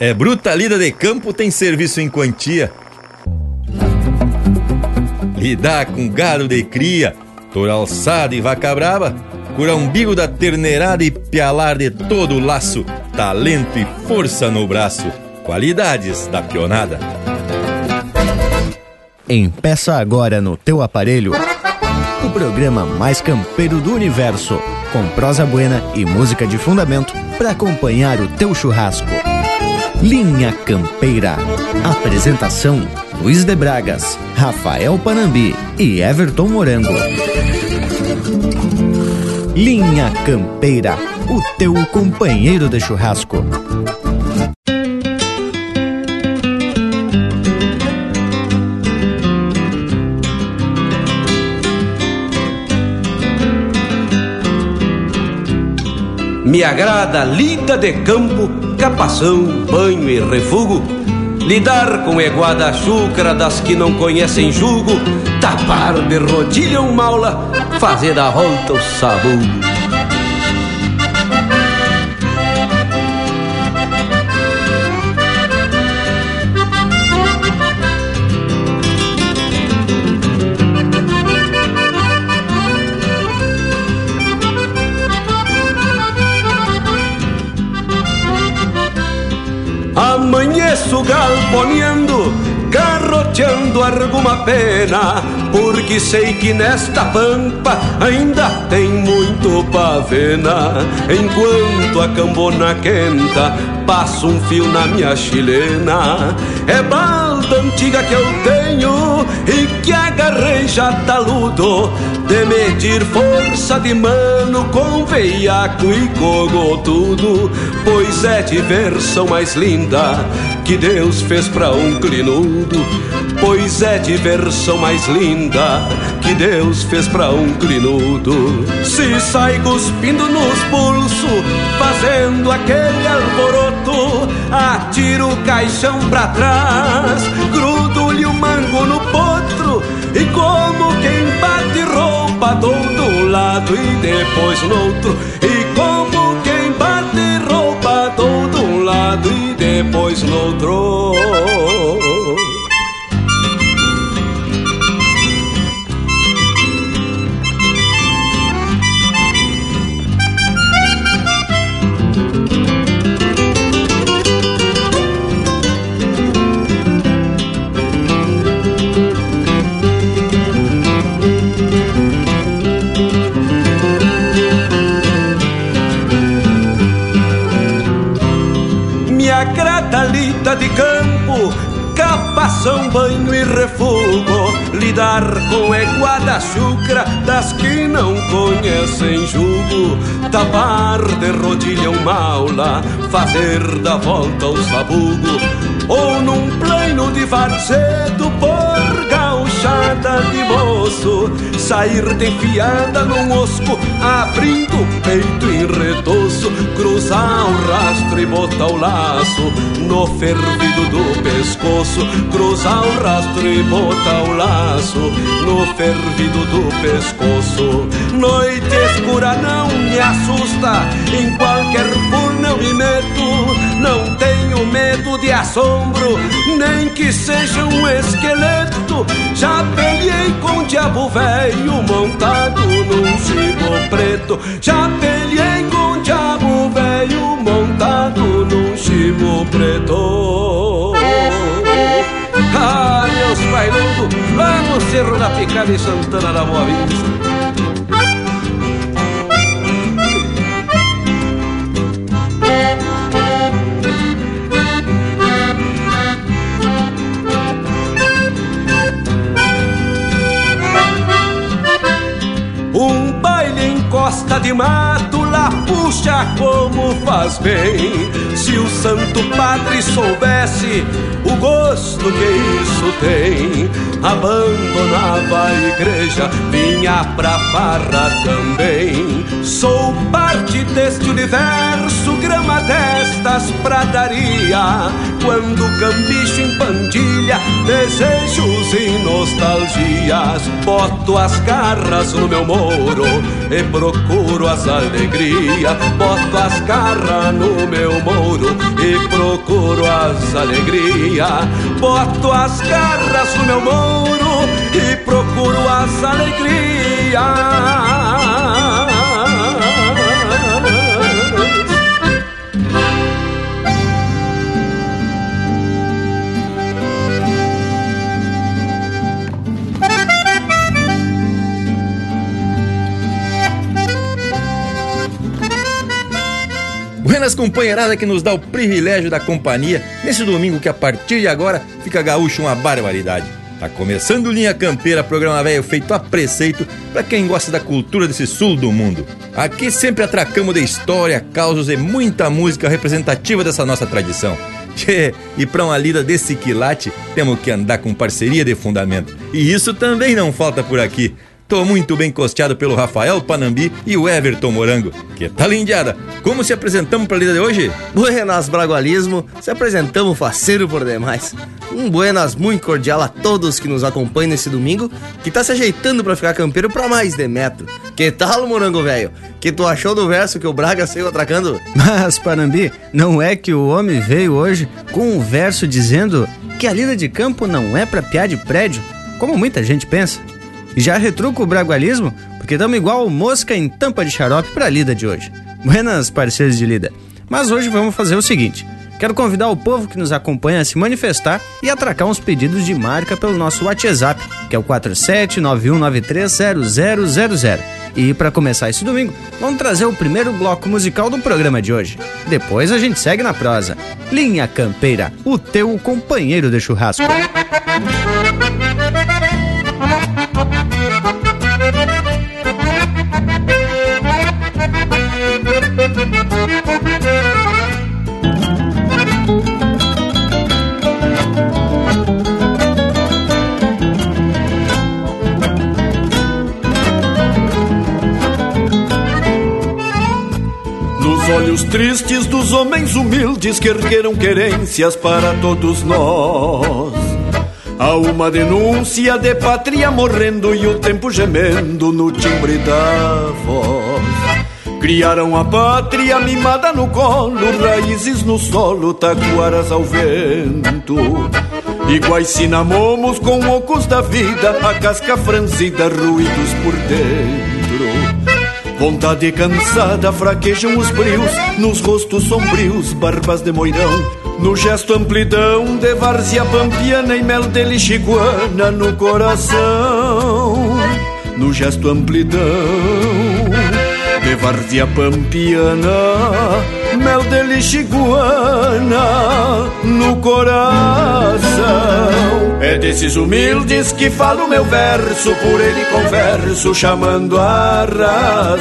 É bruta lida de campo, tem serviço em quantia. Lidar com gado de cria, toura alçada e vaca brava, cura umbigo da terneirada e pialar de todo o laço, talento e força no braço, qualidades da pionada. Empeça agora no teu aparelho o programa mais campeiro do universo, com prosa buena e música de fundamento para acompanhar o teu churrasco. Linha Campeira. Apresentação: Luiz de Bragas, Rafael Panambi e Everton Morango. Linha Campeira, o teu companheiro de churrasco. Me agrada lida de campo, capação, banho e refugo. Lidar com eguada chúcara das que não conhecem jugo. Tapar de rodilha um maula, fazer da volta o sabugo. Galponeando, garroteando alguma pena, porque sei que nesta pampa ainda tem muito pavena. Enquanto a cambona quenta, passo um fio na minha chilena. É balda antiga que eu tenho e que agarrei já taludo de medir força de mano com veiaco e cogotudo, pois é diversão mais linda que Deus fez pra um clinudo, pois é diversão mais linda que Deus fez pra um clinudo. Se sai cuspindo nos pulsos, fazendo aquele alboroto, atiro o caixão pra trás, grudo-lhe o mango no potro e como quem bate roupa do um lado e depois no outro e depois no outro capação, banho e refugo, lidar com eguada chucra das que não conhecem jugo, tapar de rodilha um maula, fazer da volta o sabugo, ou num plano de varzedo por gauchada de moço, sair defiada num osco, abrindo o peito em retoço, cruzar o rastro e botar o laço no fervido do pescoço, cruzar o rastro e botar o laço no fervido do pescoço. Noite escura não me assusta, em qualquer eu me meto, não tenho medo de assombro, nem que seja um esqueleto. Já peleei com o diabo velho montado num chibo preto. Já peleei com o diabo velho montado num chibo preto. Ah, meus bailudos, lá no Cerro da Picada em Santana da Boa Vista. costa de mato lá puxa como faz bem. Se o Santo Padre soubesse o gosto que isso tem, abandonava a igreja, vinha pra farra também. Sou parte deste universo, grama destas pradaria. Quando cambicho em pandilha, desejos e nostalgias, boto as garras no meu moro e procuro as alegrias. Boto as garras no meu mouro e procuro as alegrias. Boto as garras no meu mouro e procuro as alegrias. Buenas companheirada que nos dá o privilégio da companhia nesse domingo que a partir de agora fica gaúcho uma barbaridade. Tá começando Linha Campeira, programa velho feito a preceito para quem gosta da cultura desse sul do mundo. Aqui sempre atracamos de história, causos e muita música representativa dessa nossa tradição. Tchê, e para uma lida desse quilate, temos que andar com parceria de fundamento. E isso também não falta por aqui. Tô muito bem costeado pelo Rafael Panambi e o Everton Morango. Que tá lindiada? Como se apresentamos pra lida de hoje? Buenas Bragualismo, se apresentamos faceiro por demais. Um buenas muito cordial a todos que nos acompanham nesse domingo, que tá se ajeitando para ficar campeiro pra mais de metro. Que tal, Morango velho? Que tu achou do verso que o Braga saiu atracando? Mas, Panambi, não é que o homem veio hoje com um verso dizendo que a lida de campo não é pra piar de prédio, como muita gente pensa? Já retruco o bragualismo, porque estamos igual mosca em tampa de xarope para a lida de hoje. Buenas, parceiros de lida. Mas hoje vamos fazer o seguinte: quero convidar o povo que nos acompanha a se manifestar e atracar uns pedidos de marca pelo nosso WhatsApp, que é o 47919300000. E para começar esse domingo, vamos trazer o primeiro bloco musical do programa de hoje. Depois a gente segue na prosa. Linha Campeira, o teu companheiro de churrasco. Olhos tristes dos homens humildes que ergueram querências para todos nós. Há uma denúncia de pátria morrendo e o tempo gemendo no timbre da voz. Criaram a pátria mimada no colo, raízes no solo, taquaras ao vento. Iguais cinamomos com ocos da vida, a casca franzida, ruídos por dentro. Vontade cansada, fraquejam os brios, nos rostos sombrios, barbas de moirão. No gesto amplidão de várzea pampiana e mel de lixiguana no coração. No gesto amplidão de várzea pampiana, mel de lixiguana no coração. É desses humildes que falo meu verso, por ele converso, chamando a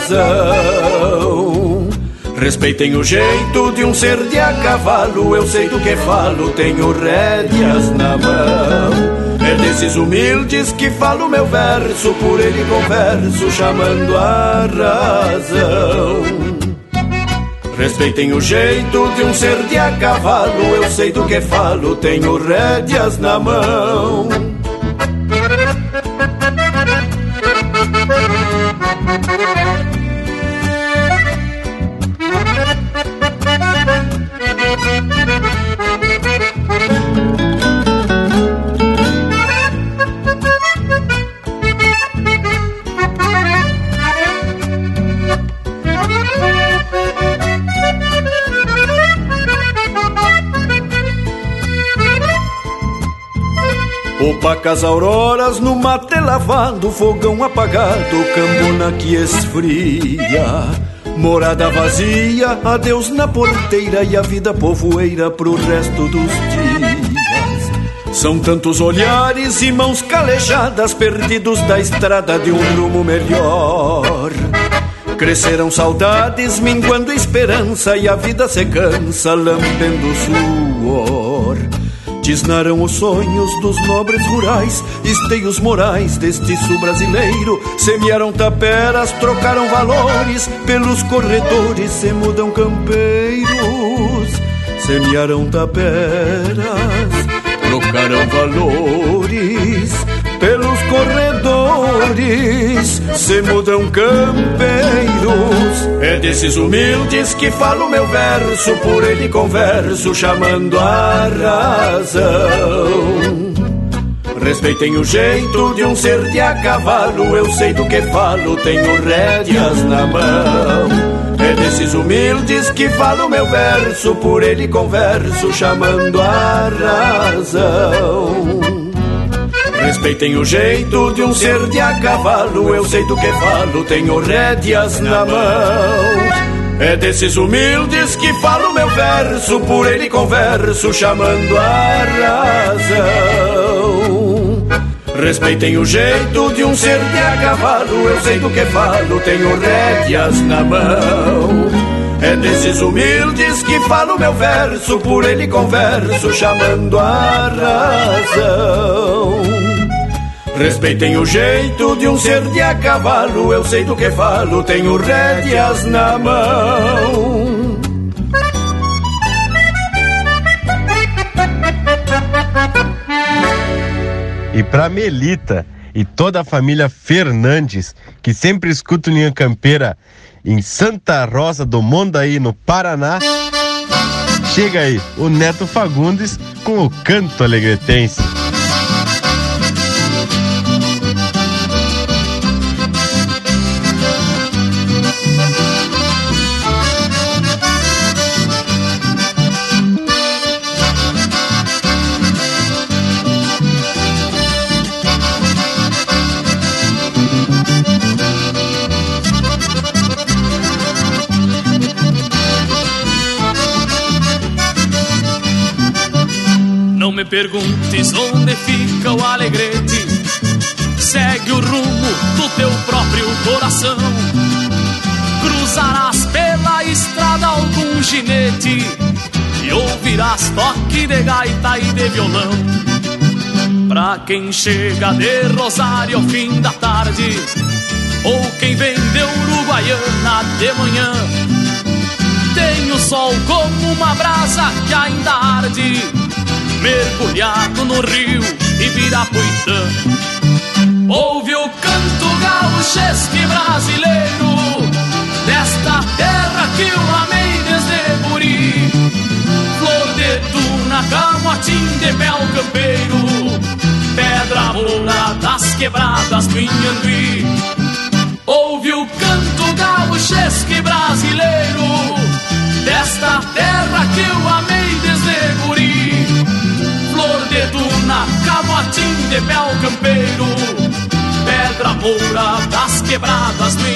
razão. Respeitem o jeito de um ser de a cavalo, eu sei do que falo, tenho rédeas na mão. É desses humildes que falo meu verso, por ele converso, chamando a razão. Respeitem o jeito de um ser de a cavalo, eu sei do que falo, tenho rédeas na mão. Opacas auroras no mate lavado, fogão apagado, cambona que esfria. Morada vazia, adeus na porteira e a vida povoeira pro resto dos dias. São tantos olhares e mãos calejadas, perdidos da estrada de um rumo melhor. Cresceram saudades, minguando esperança, e a vida se cansa, lambendo suor. Tisnaram os sonhos dos nobres rurais, esteios morais deste sul brasileiro. Semearam taperas, trocaram valores, pelos corredores se mudam campeiros. Semearam taperas, trocaram valores, pelos corredores se mudam campeiros. É desses humildes que falo meu verso, por ele converso, chamando a razão. Respeitem o jeito de um ser de a cavalo, eu sei do que falo, tenho rédeas na mão. É desses humildes que falo meu verso, por ele converso, chamando a razão. Respeitem o jeito de um ser de a cavalo, eu sei do que falo, tenho rédeas na mão. É desses humildes que falo meu verso, por ele converso, chamando a razão. Respeitem o jeito de um ser de a cavalo, eu sei do que falo, tenho rédeas na mão. É desses humildes que falo meu verso, por ele converso, chamando a razão. Respeitem o jeito de um ser de a cavalo, eu sei do que falo, tenho rédeas na mão. E para Melita e toda a família Fernandes, que sempre escuta Linha Campeira em Santa Rosa do Mondaí, no Paraná, chega aí o Neto Fagundes com o canto alegretense. Perguntes onde fica o alegrete. Segue o rumo do teu próprio coração. Cruzarás pela estrada algum ginete e ouvirás toque de gaita e de violão. Pra quem chega de Rosário ao fim da tarde, ou quem vem de Uruguaiana de manhã, tem o sol como uma brasa que ainda arde mergulhado no rio Ibirapuitã. Ouve o canto gauchesque brasileiro desta terra que eu amei desde guri. Flor de tuna, camotim de mel campeiro, pedra moura das quebradas do Inhambi. Ouve o canto gauchesque brasileiro desta terra que eu amei desde flor camotim de mel campeiro, pedra moura das quebradas do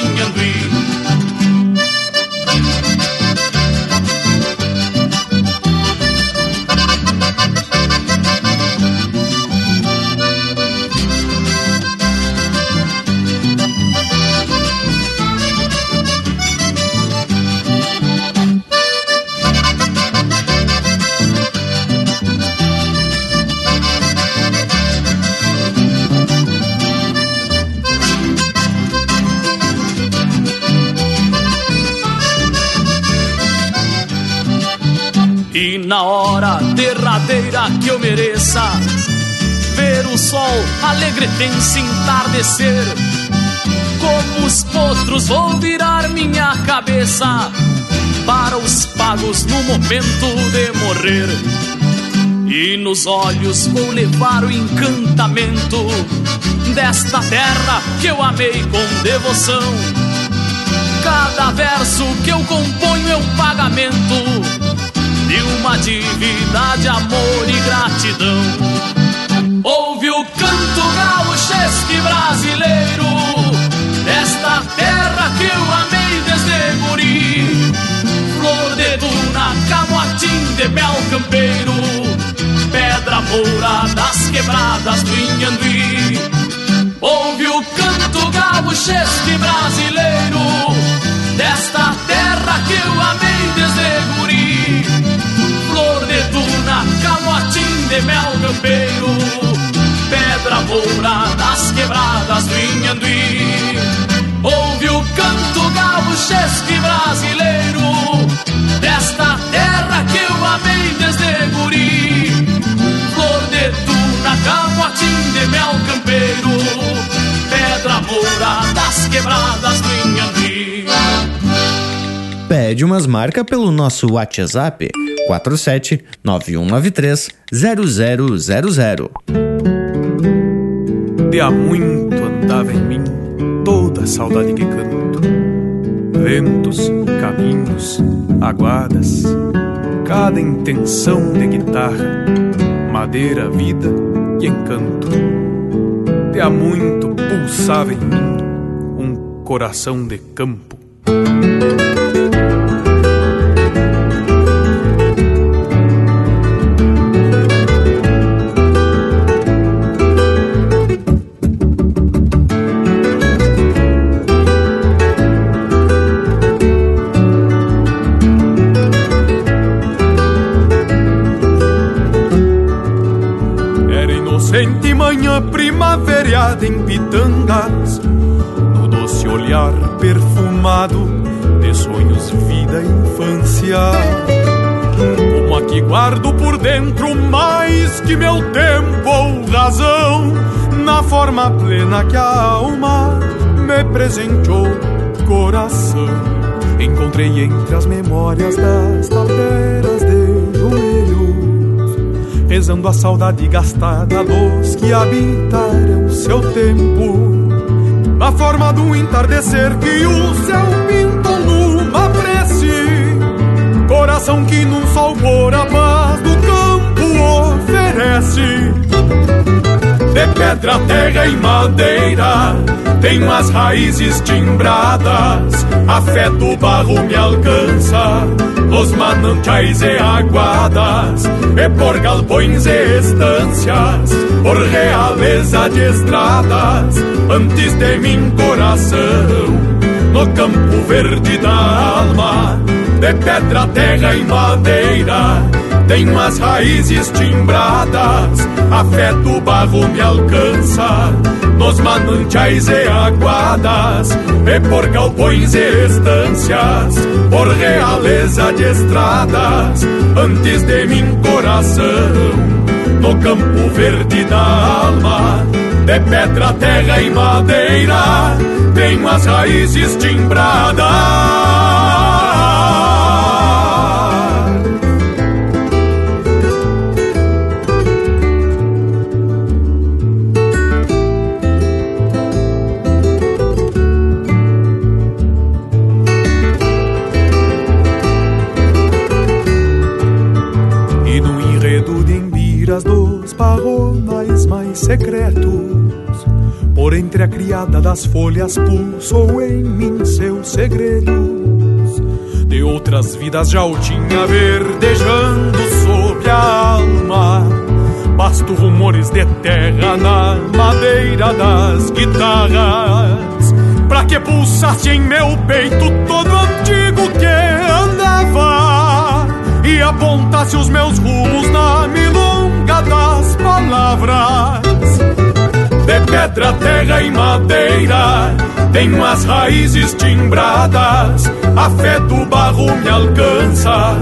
Inhambi. na hora derradeira que eu mereça ver o sol alegretense entardecer. Como os potros vou virar minha cabeça para os pagos no momento de morrer. E nos olhos vou levar o encantamento desta terra que eu amei com devoção. Cada verso que eu componho é um pagamento e uma dívida de amor e gratidão. Ouve o canto gauchesque brasileiro desta terra que eu amei desde guri. Flor de duna, camotim de mel campeiro, pedra moura das quebradas do Inhambi. Ouve o canto gauchesque brasileiro desta terra que eu amei desde guri de calotim de mel campeiro, pedra moura das quebradas do Inhanduí. Ouve o canto gauchesco brasileiro, desta terra que eu amei desde guri. Flor de tuna, calotim de mel campeiro, pedra moura das quebradas do Inhanduí. Pede umas marcas pelo nosso WhatsApp 47 9193 0000. De há muito andava em mim toda a saudade que canto. Ventos, caminhos, aguadas, cada intenção de guitarra, madeira, vida e encanto. De há muito pulsava em mim um coração de campo. Pitangas, no doce olhar perfumado de sonhos, vida e infância. Como aqui guardo por dentro mais que meu tempo ou razão, na forma plena que a alma me presenteou, coração. Encontrei entre as memórias das talveiras de rezando a saudade gastada dos que habitaram seu tempo. Na forma do entardecer que o céu pintou numa prece, coração que num sol por a paz do campo oferece. De pedra, terra e madeira, tenho as raízes timbradas, a fé do barro me alcança. Os manantiais e aguadas, e por galpões e estâncias, por realeza de estradas, antes de mim coração, no campo verde da alma, de pedra, terra e madeira, tenho as raízes timbradas, a fé do barro me alcança, nos manantiais e aguadas, e por galpões e estâncias, por realeza de estradas, antes de mim coração, no campo verde da alma, de pedra, terra e madeira, tenho as raízes timbradas. Secretos. Por entre a criada das folhas pulsou em mim seus segredos. De outras vidas já o tinha verdejando sob a alma. Basto rumores de terra na madeira das guitarras. Pra que pulsasse em meu peito todo antigo que andava e apontasse os meus rumos na das palavras de pedra, terra e madeira. Tenho as raízes timbradas, a fé do barro me alcança.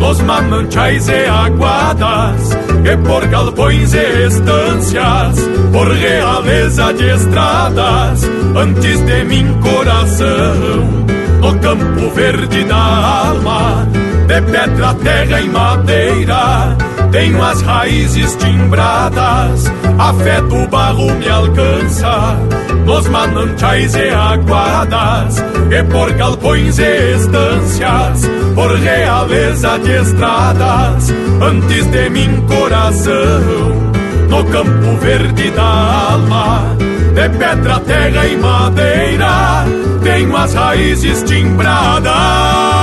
Nos manantiais e aguadas, e por galpões e estâncias, por realeza de estradas, antes de mim coração, no campo verde da alma, de pedra, terra e madeira tenho as raízes timbradas, a fé do barro me alcança. Nos manantiais e aguadas, e por galpões e estâncias, por realeza de estradas, antes de mim coração. No campo verde da alma, de pedra, terra e madeira, tenho as raízes timbradas.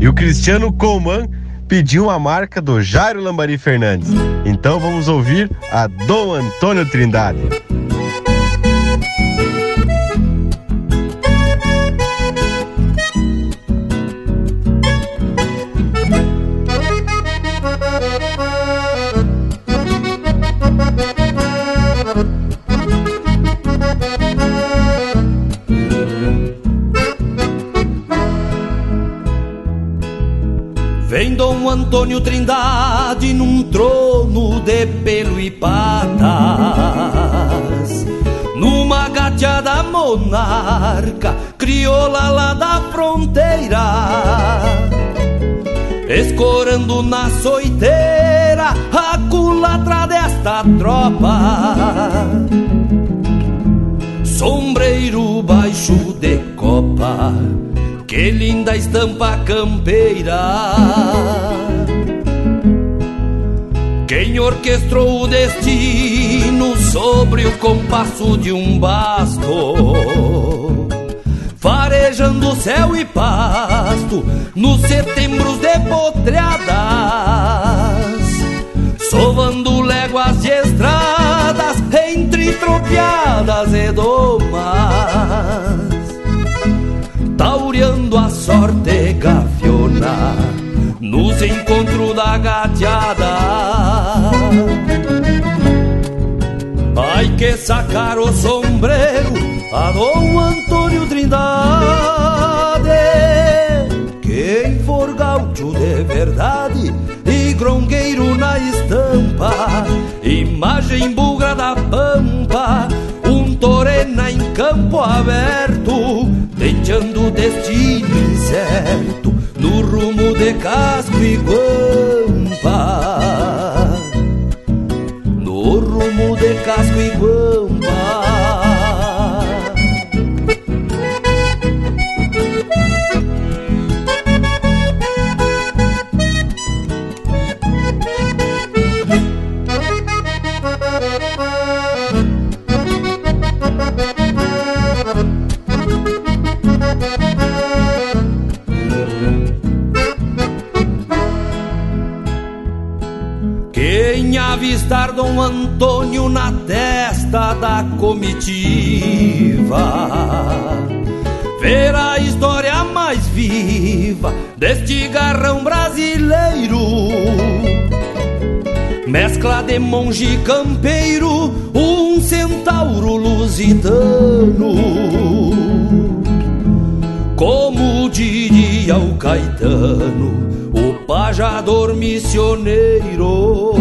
E o Cristiano Coman pediu a marca do Jairo Lambari Fernandes. Então vamos ouvir a Dom Antônio Trindade. Antônio Trindade num trono de pelo e patas, numa gateada monarca, crioula lá da fronteira, escorando na soiteira a culatra desta tropa. Sombreiro baixo de copa, que linda estampa campeira quem orquestrou o destino sobre o compasso de um basto? Farejando céu e pasto nos setembros de potreadas, sovando léguas de estradas entre tropiadas e domas, taureando a sorte gafiona nos encontros da gateada. Ai que sacar o sombreiro a Dom Antônio Trindade, quem for gaúcho de verdade e grongueiro na estampa, imagem bugra da pampa, um torena em campo aberto, deixando o destino incerto no rumo de casco e guampa. Rumo de da comitiva. Ver a história mais viva deste garrão brasileiro. Mescla de monge campeiro, um centauro lusitano. Como diria o Caetano, o pajador missioneiro.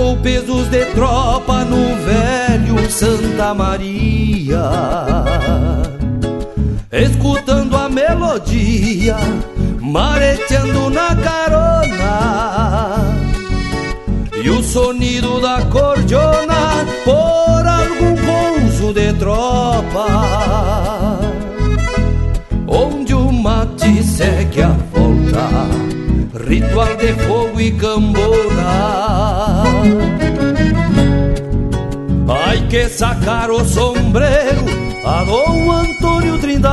Largou pesos de tropa no velho Santa Maria, escutando a melodia, mareteando na carona, e o sonido da cordiona por algum pouso de tropa. Onde o mate segue a volta, ritual de fogo e cambona. Que sacar o sombreiro a Dom Antônio Trindade,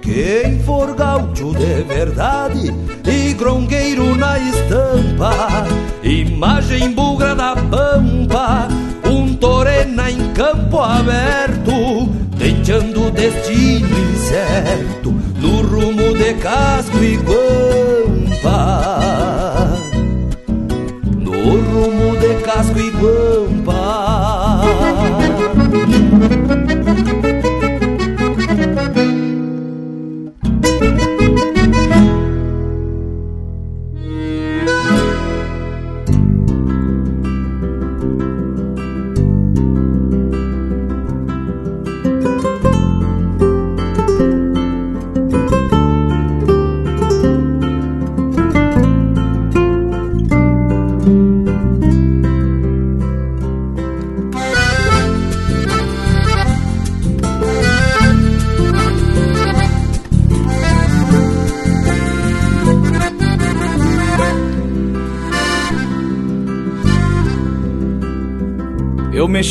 quem for gaúcho de verdade e grongueiro na estampa, imagem bugra da pampa, um torena em campo aberto deixando o destino incerto no rumo de casco e rumo de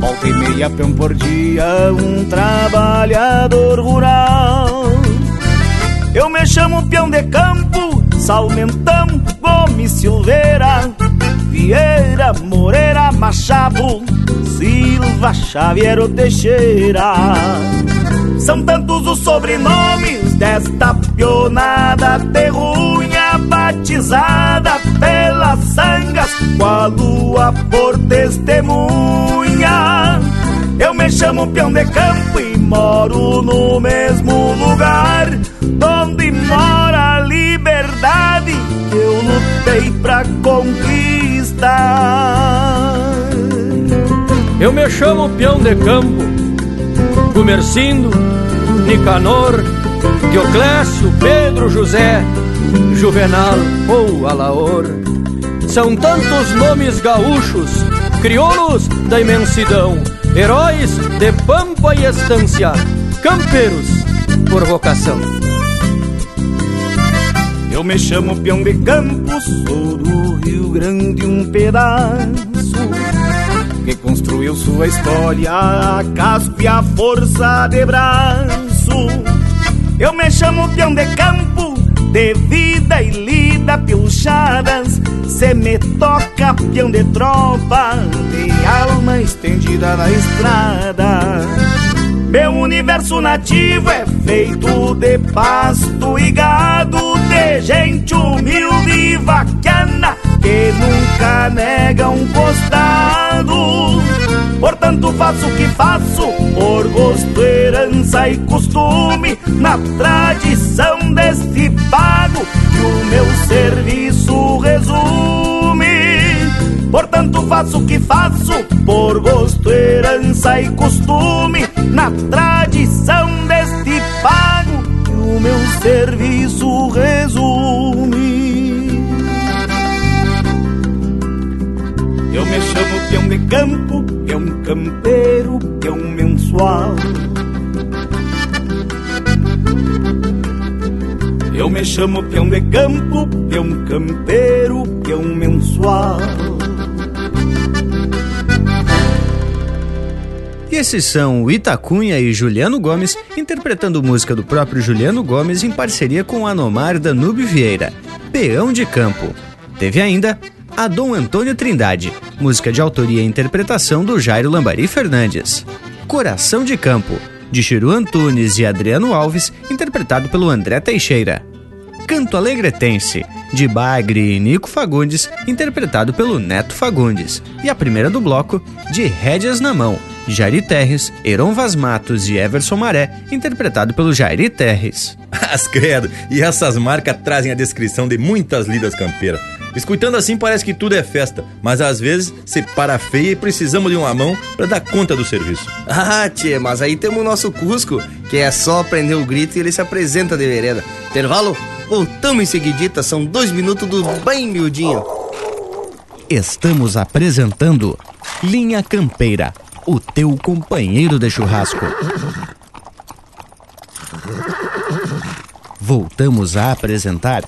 Volta e meia peão por dia, um trabalhador rural. Eu me chamo peão de campo, Salmentão, Gomes Silveira, Vieira, Moreira, Machado, Silva, Xavier Teixeira. São tantos os sobrenomes desta pionada terrunha batizada pelas sangas, com a lua por testemunha. Eu me chamo peão de campo e moro no mesmo lugar onde mora a liberdade que eu lutei pra conquistar. Eu me chamo peão de campo, Gumercindo, Nicanor, Dioclésio, Pedro José, Juvenal ou Alaor. São tantos nomes gaúchos, crioulos da imensidão, heróis de pampa e estância, campeiros por vocação. Eu me chamo peão de campo, sou do Rio Grande um pedaço que construiu sua história a casco e a força de braço. Eu me chamo peão de campo, de vida e lida pilchadas. Se me toca peão de tropa, de alma estendida na estrada. Meu universo nativo é feito de pasto e gado, de gente humilde e vaquiana que nunca nega um costado. Portanto, faço o que faço por gosto, herança e costume, na tradição deste pago que o meu serviço resume. Portanto, faço o que faço por gosto, herança e costume, na tradição deste pago que o meu serviço resume. De campo, peão campeiro, peão mensual. Eu me chamo peão de campo, peão campeiro, peão mensual. E esses são Itacunha e Juliano Gomes interpretando música do próprio Juliano Gomes em parceria com Anomar Danube Vieira, Peão de Campo. Teve ainda a Dom Antônio Trindade, música de autoria e interpretação do Jairo Lambari Fernandes. Coração de Campo, de Chiru Antunes e Adriano Alves, interpretado pelo André Teixeira. Canto Alegretense, de Bagre e Nico Fagundes, interpretado pelo Neto Fagundes. E a primeira do bloco, de Rédeas na Mão, Jairi Terres, Heron Vaz Matos e Everson Maré, interpretado pelo Jairi Terres. As credo, e essas marcas trazem a descrição de muitas lidas campeiras. Escutando assim parece que tudo é festa, mas às vezes se para feia e precisamos de uma mão para dar conta do serviço. Ah, tchê, mas aí temos o nosso Cusco, que é só prender o grito e ele se apresenta de vereda. Intervalo? Voltamos em seguidita, são dois minutos do bem miudinho. Estamos apresentando Linha Campeira, o teu companheiro de churrasco. Voltamos a apresentar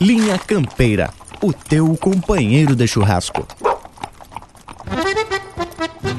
Linha Campeira, o teu companheiro de churrasco.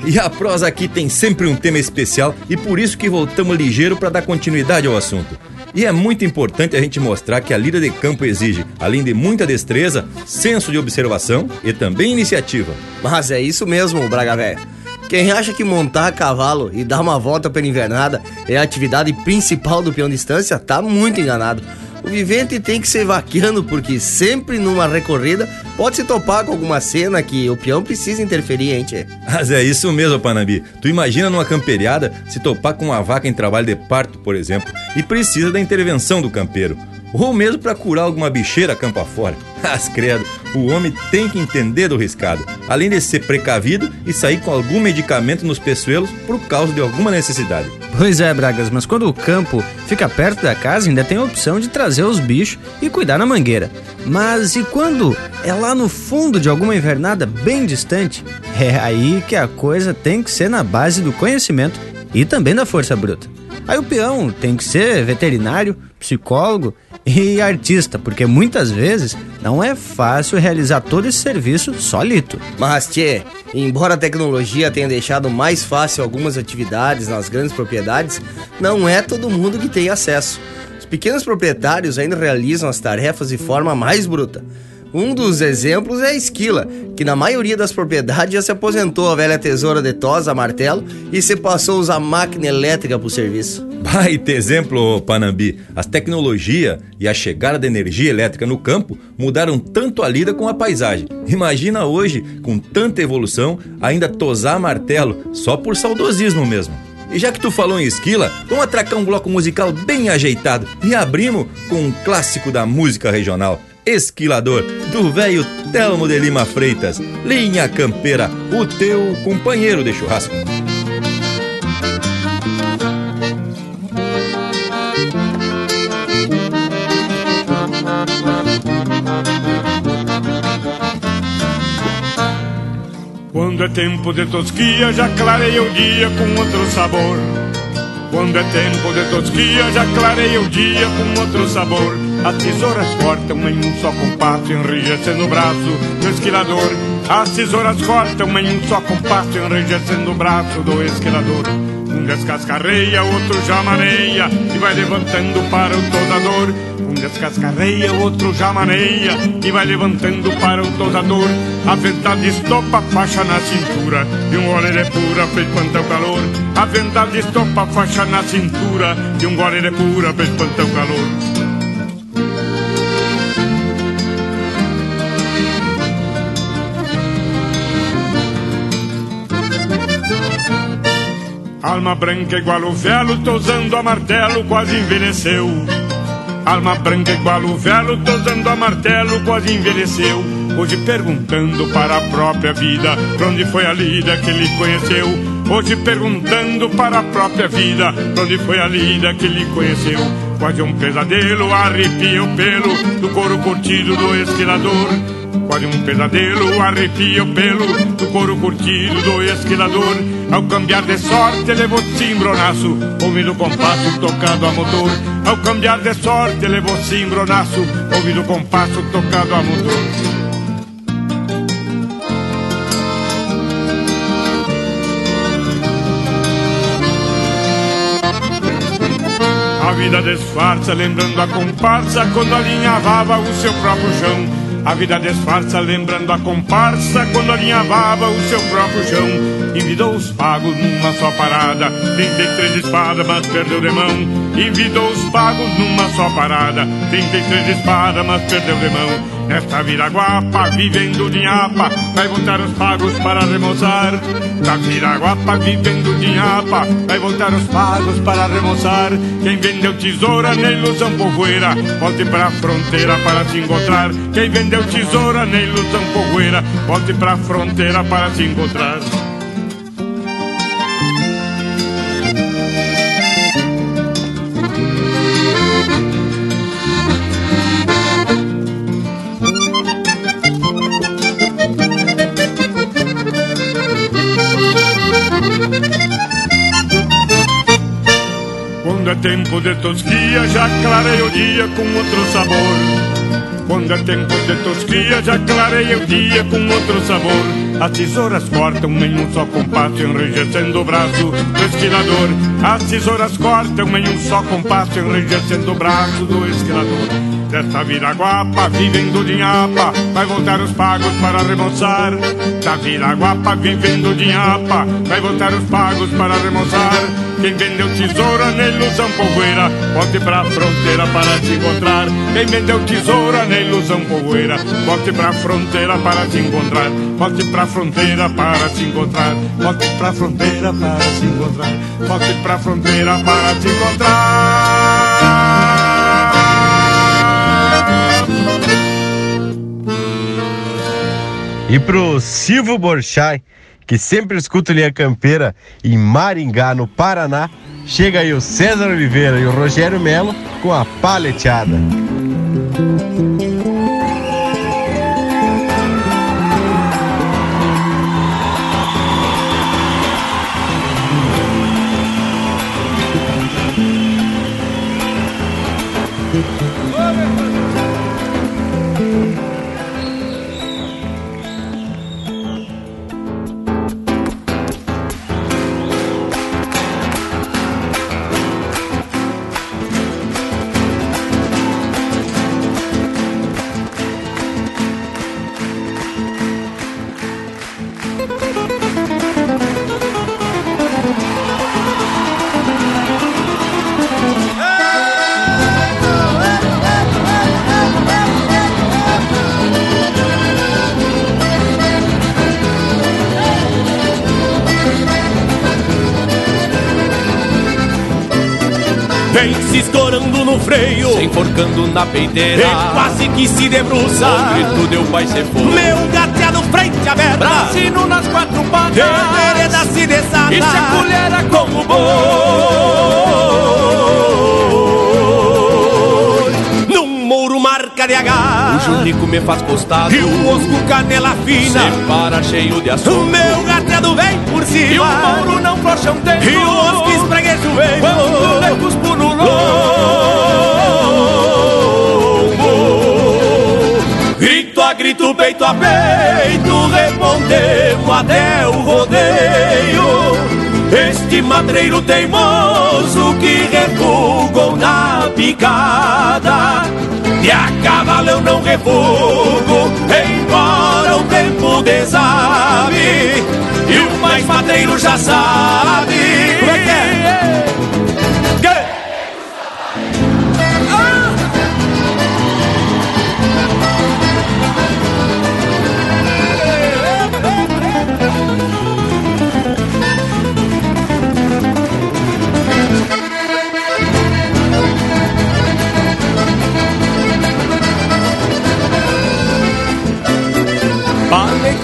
E a prosa aqui tem sempre um tema especial e por isso que voltamos ligeiro para dar continuidade ao assunto. E é muito importante a gente mostrar que a lida de campo exige, além de muita destreza, senso de observação e também iniciativa. Mas é isso mesmo, Braga Velho. Quem acha que montar a cavalo e dar uma volta pela invernada é a atividade principal do peão de distância, tá muito enganado. O vivente tem que ser vaqueando, porque sempre numa recorrida pode se topar com alguma cena que o peão precisa interferir, hein, tchê? Mas é isso mesmo, Panambi. Tu imagina numa camperiada se topar com uma vaca em trabalho de parto, por exemplo, e precisa da intervenção do campeiro. Ou mesmo para curar alguma bicheira campo afora. Mas credo, o homem tem que entender do riscado, além de ser precavido e sair com algum medicamento nos peçoelos por causa de alguma necessidade. Pois é, Bragas, mas quando o campo fica perto da casa, ainda tem a opção de trazer os bichos e cuidar na mangueira. Mas e quando é lá no fundo de alguma invernada bem distante? É aí que a coisa tem que ser na base do conhecimento e também da força bruta. Aí o peão tem que ser veterinário, psicólogo e artista, porque muitas vezes não é fácil realizar todo esse serviço solito. Mas, tchê, embora a tecnologia tenha deixado mais fácil algumas atividades nas grandes propriedades, não é todo mundo que tem acesso. Os pequenos proprietários ainda realizam as tarefas de forma mais bruta. Um dos exemplos é a esquila, que na maioria das propriedades já se aposentou a velha tesoura de tosa, martelo e se passou a usar máquina elétrica para o serviço. Baita exemplo, Panambi. As tecnologias e a chegada da energia elétrica no campo mudaram tanto a lida com a paisagem. Imagina hoje, com tanta evolução, ainda tosar martelo só por saudosismo mesmo. E já que tu falou em esquila, vamos atracar um bloco musical bem ajeitado e abrimos com um clássico da música regional. Esquilador, do velho Telmo de Lima Freitas, Linha Campeira, o teu companheiro de churrasco. Quando é tempo de tosquia, já clareia o dia com outro sabor. Quando é tempo de tosquia, já clareia o dia com outro sabor. As tesouras cortam em um só compasso, enrijecendo o braço do esquilador. As tesouras cortam em um só compasso, enrijecendo o braço do esquilador. Um descascarreia, outro já maneia e vai levantando para o tosador. Um descascarreia, outro já maneia e vai levantando para o tosador. A verdade estopa faixa na cintura e um gole de pura fez o calor. A verdade estopa faixa na cintura e um gole de pura fez o calor. Alma branca igual o velo, tosando a martelo, quase envelheceu. Alma branca igual o velo, tosando a martelo, quase envelheceu. Hoje perguntando para a própria vida, pra onde foi a lida que ele conheceu. Hoje perguntando para a própria vida, pra onde foi a lida que ele conheceu. Quase um pesadelo, arrepia o pelo do couro curtido do esquilador. Quase um pesadelo, arrepia o pelo do couro curtido do esquilador. Ao cambiar de sorte, levou cimbronaço, ouvindo o compasso tocado a motor. Ao cambiar de sorte, levou cimbronaço, ouvindo o compasso tocado a motor. A vida disfarça, lembrando a comparsa quando alinhavava o seu próprio chão. A vida disfarça, lembrando a comparsa quando alinhavava o seu próprio chão. Envidou os pagos numa só parada, 33 espadas, mas perdeu de mão. Envidou os pagos numa só parada, 33 espadas, mas perdeu de mão. Nesta viraguapa, vivendo de nhapa, vai voltar os pagos para remoçar. Da viraguapa, vivendo de nhapa, vai voltar os pagos para remoçar. Quem vendeu tesoura na ilusão povoeira, volte pra fronteira para se encontrar. Quem vendeu tesoura na ilusão povoeira, volte pra fronteira para se encontrar. Tempo de tosquia, já clareia o dia com outro sabor. Quando é tempo de tosquia, já clareia o dia com outro sabor. As tesouras cortam em um só compasso, enrijecendo o braço do esquilador. As tesouras cortam em um só compasso, enrijecendo o braço do esquilador. Desta viraguapa, vivendo de nhapa, vai voltar os pagos para remoçar. Da viraguapa, vivendo de nhapa, vai voltar os pagos para remoçar. Quem vendeu tesoura na ilusão povoeira, volte pra fronteira para se encontrar. Quem vendeu tesoura na ilusão povoeira, volte pra fronteira para se encontrar. Volte pra fronteira para se encontrar. Volte pra fronteira para se encontrar. Volte pra fronteira para se encontrar. E pro Silvio Borchai, que sempre escuta Linha Campeira em Maringá, no Paraná, chega aí o César Oliveira e o Rogério Melo com a paleteada. Enforcando na peiteira E quase que se debruça O grito deu vai ser fogo. Meu gateado frente aberta Brasino nas quatro patas. De vereda se desata E se acolhera como boi. Num mouro marca de H O Junico me faz costado. E o osco canela fina. Separa cheio de açúcar. O meu gateado vem por cima. E o mouro não flocha um tempo. E o osco espregueça o vento Quando eu cuspo no lombo grito, peito a peito Respondemos até o rodeio Este matreiro teimoso que refugou na picada E a cavalo eu não refugo Embora o tempo desabe E o mais matreiro já sabe Como é que é?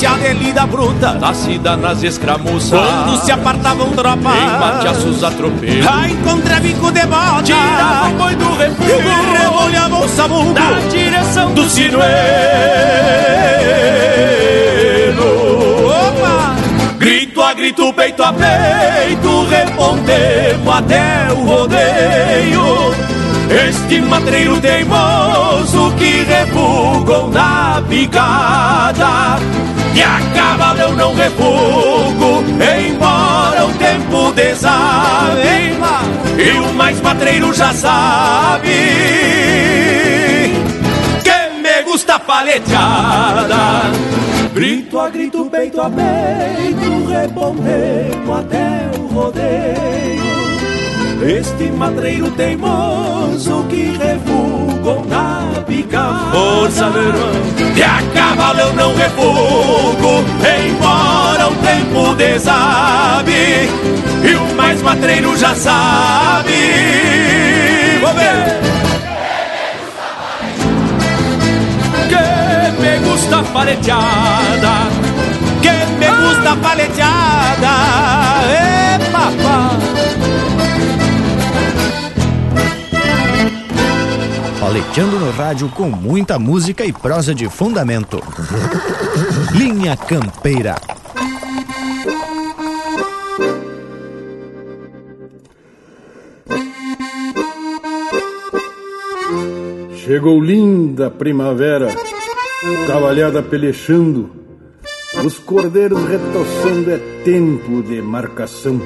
É lida bruta Nascida nas escramuças. Quando se apartavam tropas Em mateaços atropelos A encontrar bico de bota. Tirava o boi do refúgio E rebolhava o sabugo Na direção do do sinuelo. Opa! Grito a grito, peito a peito Respondemos até o rodeio. Este matreiro teimoso que refugou na picada E a cavalo eu não refugo, embora o tempo desabe. E o mais matreiro já sabe Que me gusta paleteada Grito a grito, peito a peito, respondemos até o rodeio este matreiro teimoso que refugou na pica Força, meu irmão E a cavalo eu não refugo Embora o tempo desabe. E o mais matreiro já sabe. Vou ver. Que me gusta paleteada. Que me gusta paleteada. É papá Paleteando no rádio com muita música e prosa de fundamento. Linha Campeira. Chegou linda primavera, cavalhada pelechando, os cordeiros retoçando é tempo de marcação.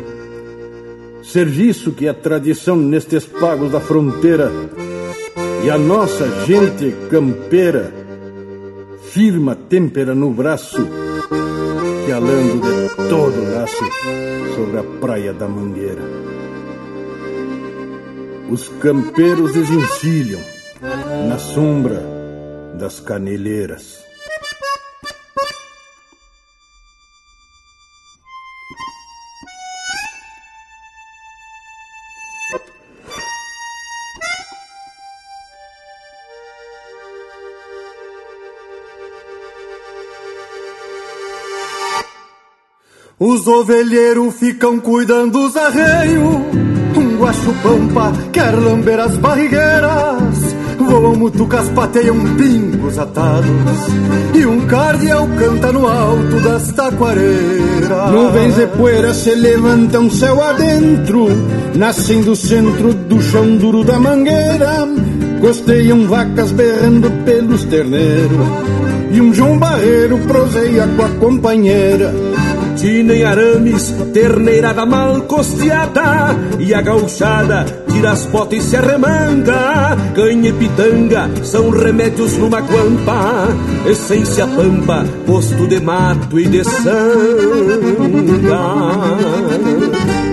Serviço que é tradição nestes pagos da fronteira, e a nossa gente campeira firma têmpera no braço, pialando de todo o laço sobre a praia da Mangueira. Os campeiros desencilham na sombra das caneleiras. Os ovelheiros ficam cuidando dos arreios. Um guacho-pampa quer lamber as barrigueiras. Voam mutucas, pateiam pingos atados. E um cardeal canta no alto das taquareiras. Nuvens de poeira se levantam céu adentro, nascem do centro do chão duro da mangueira. Costeiam vacas berrando pelos terneiros. E um João Barreiro proseia com a companheira. Tina em arames, terneirada mal costeada E a gauchada tira as botas e se arremanga. Canha e pitanga são remédios numa guampa Essência pampa, posto de mato e de sanga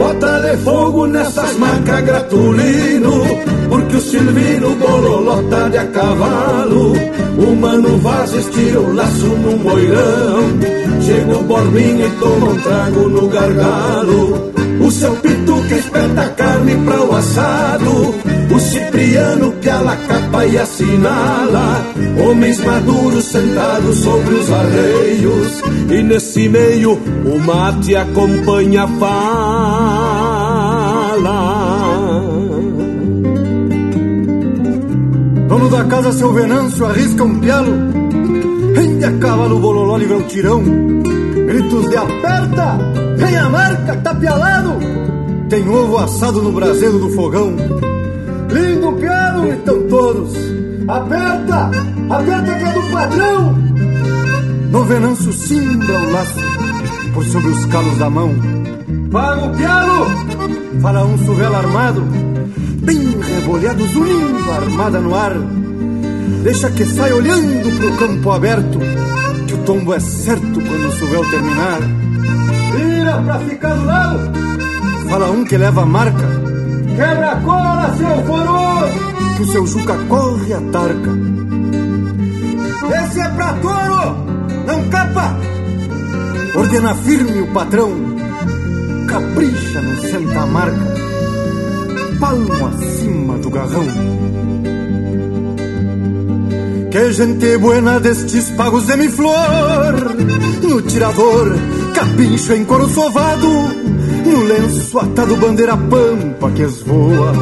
Bota de fogo nessas marcas gratulino Porque o Silvino bololota de a cavalo. O Mano Vaz estira o laço num moirão Chega o Borbinha e toma um trago no gargalo O seu pitu que espeta carne para o assado. Cipriano, Piala, capa e assinala. Homens maduros sentados sobre os arreios. E nesse meio o mate acompanha a fala. Dono da casa, seu Venâncio, arrisca um pialo. Rende a cavalo, bololó, livra o tirão Gritos de aperta, vem a marca, tá pialado Tem ovo assado no braseiro do fogão Lindo piano, então todos. Aperta, aperta que é do padrão. No venâncio cimbra o laço por sobre os calos da mão. Paga o piano, fala um suvela armado, bem rebolhado, zunindo armada no ar. Deixa que sai olhando pro campo aberto, que o tombo é certo quando o suvel terminar. Vira pra ficar do lado, fala um que leva a marca Quebra a cola, seu foroso! Que o seu Juca corre a tarca. Esse é pra touro, não capa! Ordena firme o patrão, capricha no senta-marca, palmo acima do garrão. Que gente buena destes pagos de mi flor, no tirador, capincho sovado, no lenço atado bandeira pampa que esvoa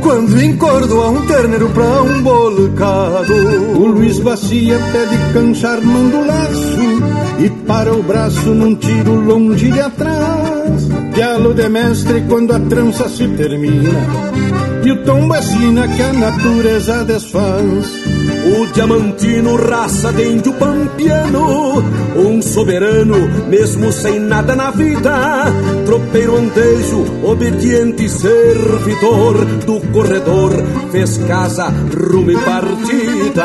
Quando encordoa um terneiro pra um bolcado. O Luiz Bacia pede cancha armando laço E para o braço num tiro longe de atrás. Dialo de mestre quando a trança se termina E o tombo assina que a natureza desfaz o diamantino, raça de índio pampiano Um soberano, mesmo sem nada na vida Tropeiro andejo, obediente servidor Do corredor, fez casa, rumo e partida.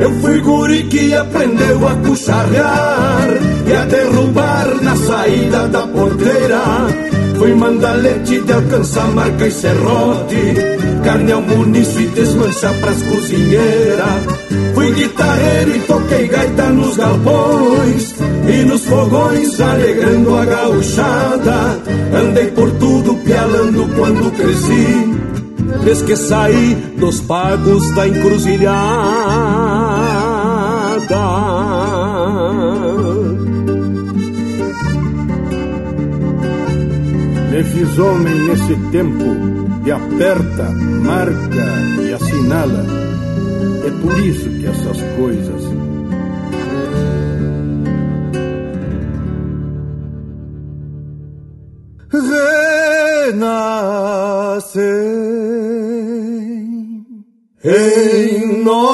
Eu fui guri que aprendeu a cucharrear E a derrubar na saída da porteira Fui mandalete de alcançar marca e serrote. Carne ao muniço e desmanchar pras cozinheiras. Fui guitarreiro e toquei gaita nos galpões. E nos fogões alegrando a gauchada. Andei por tudo pialando quando cresci. Desde que saí dos pagos da encruzilhada fiz homem nesse tempo e aperta, marca e assinala. É por isso que essas coisas. Renascem em nossa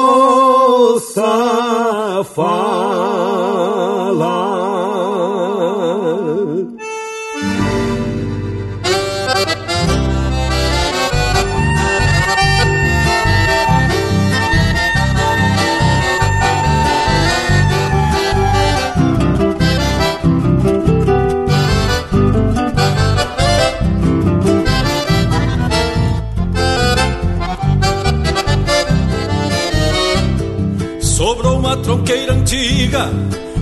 antiga,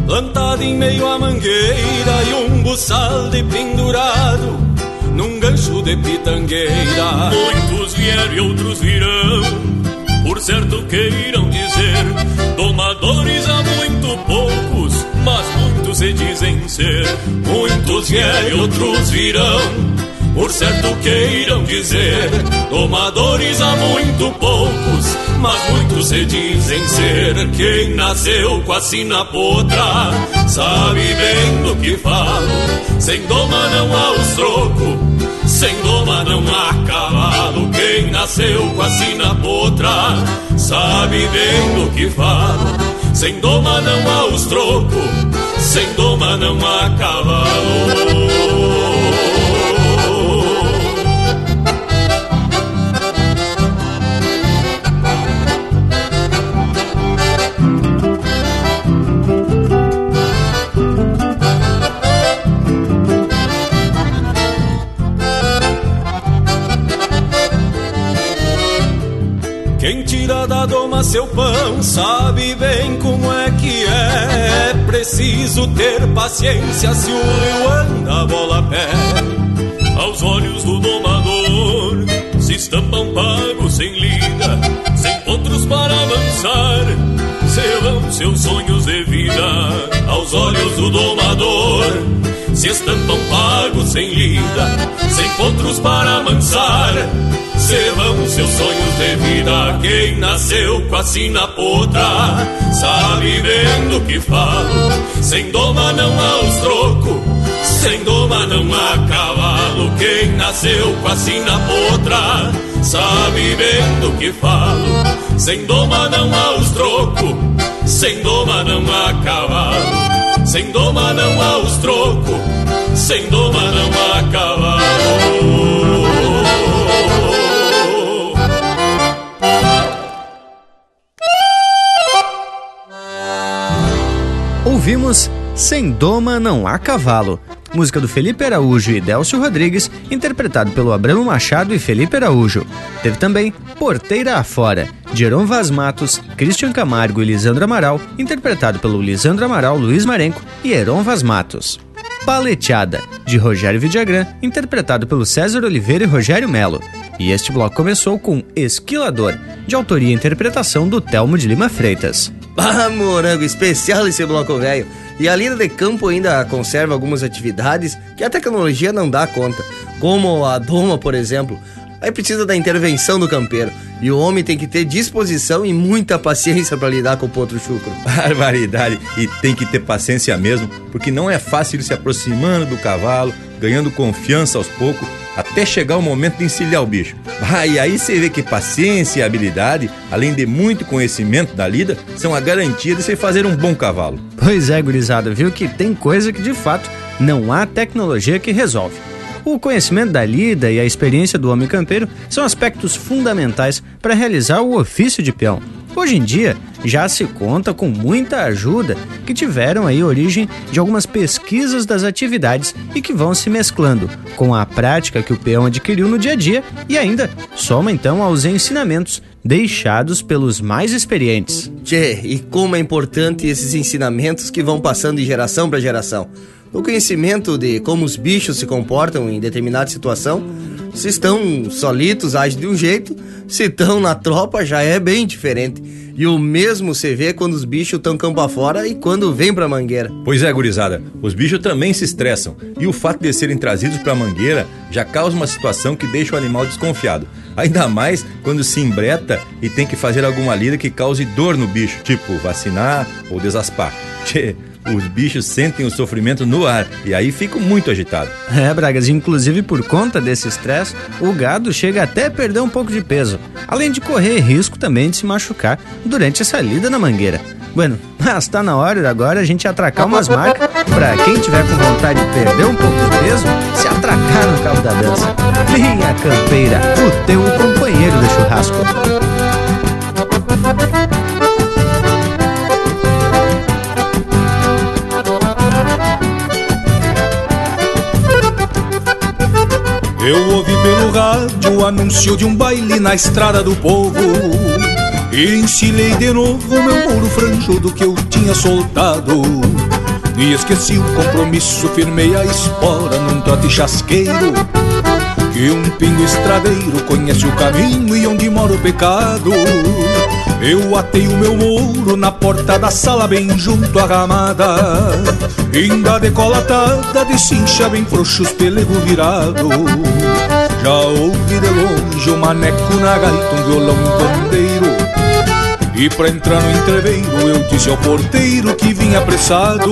plantada em meio à mangueira e um buçal de pendurado num gancho de pitangueira. Muitos vieram e outros virão, por certo queiram dizer, domadores há muito poucos, mas muitos se dizem ser. Muitos vieram e outros virão por certo queiram dizer, domadores há muito poucos, mas muitos se dizem ser. Quem nasceu com a sina potra, sabe bem do que falo. Sem doma não há os trocos, sem doma não há cavalo. Quem nasceu com a sina potra, sabe bem do que falo. Sem doma não há os trocos, sem doma não há cavalo. seu pão sabe bem como é que é. é. Preciso ter paciência se o rio anda a bola a pé. Aos olhos do domador se estampam pagos sem lida, sem outros para avançar seus sonhos de vida aos olhos do domador. Se estampam pagos sem lida, sem potros para amansar. Se vão seus sonhos de vida, quem nasceu com a sina potra, sabe bem do que falo. Sem doma não há os troco, sem doma não há cavalo. Quem nasceu com a sina potra, sabe bem do que falo. Sem doma não há os troco, sem doma não há cavalo. Sem doma não há os troco, sem doma não há cavalo. Ouvimos Sem Doma Não Há Cavalo, música do Felipe Araújo e Delcio Rodrigues, interpretado pelo Abramo Machado e Felipe Araújo. Teve também Porteira Afora, Heron Vaz Matos, Christian Camargo e Lisandro Amaral, interpretado pelo Lisandro Amaral, Luiz Marenco e Heron Vaz Matos. Paleteada, de Rogério Vidagrã, interpretado pelo César Oliveira e Rogério Melo. E este bloco começou com Esquilador, de autoria e interpretação do Telmo de Lima Freitas. Ah, morango, especial esse bloco velho. E a lida de campo ainda conserva algumas atividades que a tecnologia não dá conta, como a doma, por exemplo. Aí precisa da intervenção do campeiro. E o homem tem que ter disposição e muita paciência para lidar com o potro chucro. Barbaridade! E tem que ter paciência mesmo, porque não é fácil ir se aproximando do cavalo, ganhando confiança aos poucos, até chegar o momento de encilhar o bicho. Ah, e aí você vê que paciência e habilidade, além de muito conhecimento da lida, são a garantia de você fazer um bom cavalo. Pois é, gurizada, viu que tem coisa que de fato não há tecnologia que resolve. O conhecimento da lida e a experiência do homem campeiro são aspectos fundamentais para realizar o ofício de peão. Hoje em dia, já se conta com muita ajuda que tiveram aí origem de algumas pesquisas das atividades e que vão se mesclando com a prática que o peão adquiriu no dia a dia e ainda soma então aos ensinamentos deixados pelos mais experientes. Tchê, e como é importante esses ensinamentos que vão passando de geração para geração. O conhecimento de como os bichos se comportam em determinada situação, se estão solitos, agem de um jeito, se estão na tropa, já é bem diferente. E o mesmo se vê quando os bichos estão campo afora e quando vêm pra mangueira. Pois é, gurizada, os bichos também se estressam. E o fato de serem trazidos pra mangueira já causa uma situação que deixa o animal desconfiado. Ainda mais quando se embreta e tem que fazer alguma lida que cause dor no bicho, tipo vacinar ou desaspar. Tchê, os bichos sentem o sofrimento no ar e aí ficam muito agitados. É, Bragas, inclusive por conta desse estresse, o gado chega até a perder um pouco de peso, além de correr risco também de se machucar durante essa lida na mangueira. Bueno, mas tá na hora agora a gente atracar umas marcas para quem tiver com vontade de perder um pouco de peso, se atracar no cabo da dança. Linha Campeira, o teu companheiro de churrasco. Eu ouvi pelo rádio o anúncio de um baile na estrada do povo. E encilhei de novo meu mouro franjudo que eu tinha soltado. E esqueci o compromisso, firmei a espora num trote chasqueiro Que um pingo estradeiro conhece o caminho e onde mora o pecado. Eu atei o meu mouro na porta da sala bem junto à ramada. Ainda decolatada de cincha bem frouxos pelego virado. Já ouvi de longe o maneco na gaita, um violão e um pandeiro E pra entrar no entreveiro eu disse ao porteiro que vinha apressado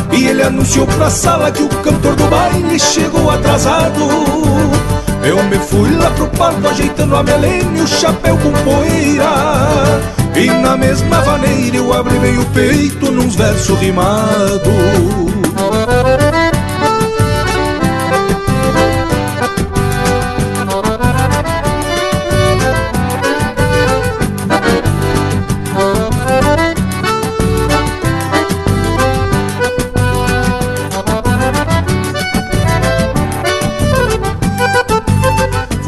ele anunciou pra sala que o cantor do baile chegou atrasado. Eu me fui lá pro palco ajeitando a melena e o chapéu com poeira. E na mesma vaneira eu abri bem o peito nos versos rimados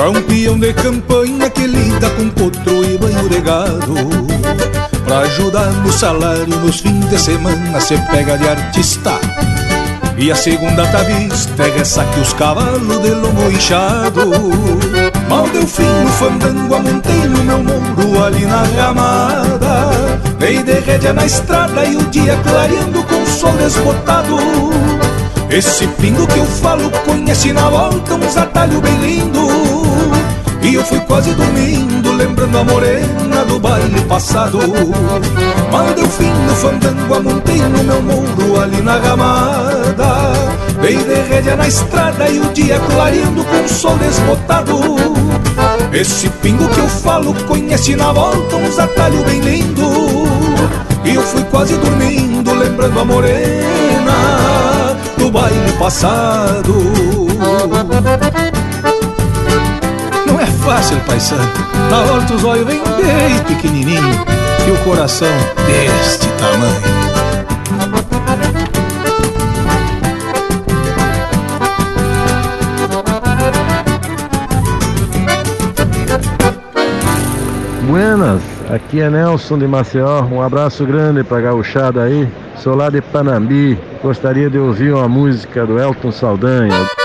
Pra um peão de campanha que lida com potro e banho de gado. Pra ajudar no salário nos fins de semana Cê pega de artista. E a segunda tá vista é ressaque os cavalos de lombo inchado Mal deu fim no fandango, amontei no meu muro ali na ramada. Dei de rédea na estrada e o dia clareando com o sol desbotado. Esse pingo que eu falo conhece na volta uns atalhos bem lindo E eu fui quase dormindo lembrando a morena do baile passado. Mal deu fim no fandango, amontei no meu muro ali na ramada. Dei de rédea na estrada e o dia clareando com o sol desbotado. Esse pingo que eu falo conhece na volta uns atalhos bem lindo. E eu fui quase dormindo lembrando a morena do baile passado. Fácil, paisano. Na hora os olhos vem bem pequenininho e o coração deste tamanho. Buenas, aqui é Nelson de Maceió. Um abraço grande pra gauchada aí. Sou lá de Panambi. Gostaria de ouvir uma música do Elton Saldanha.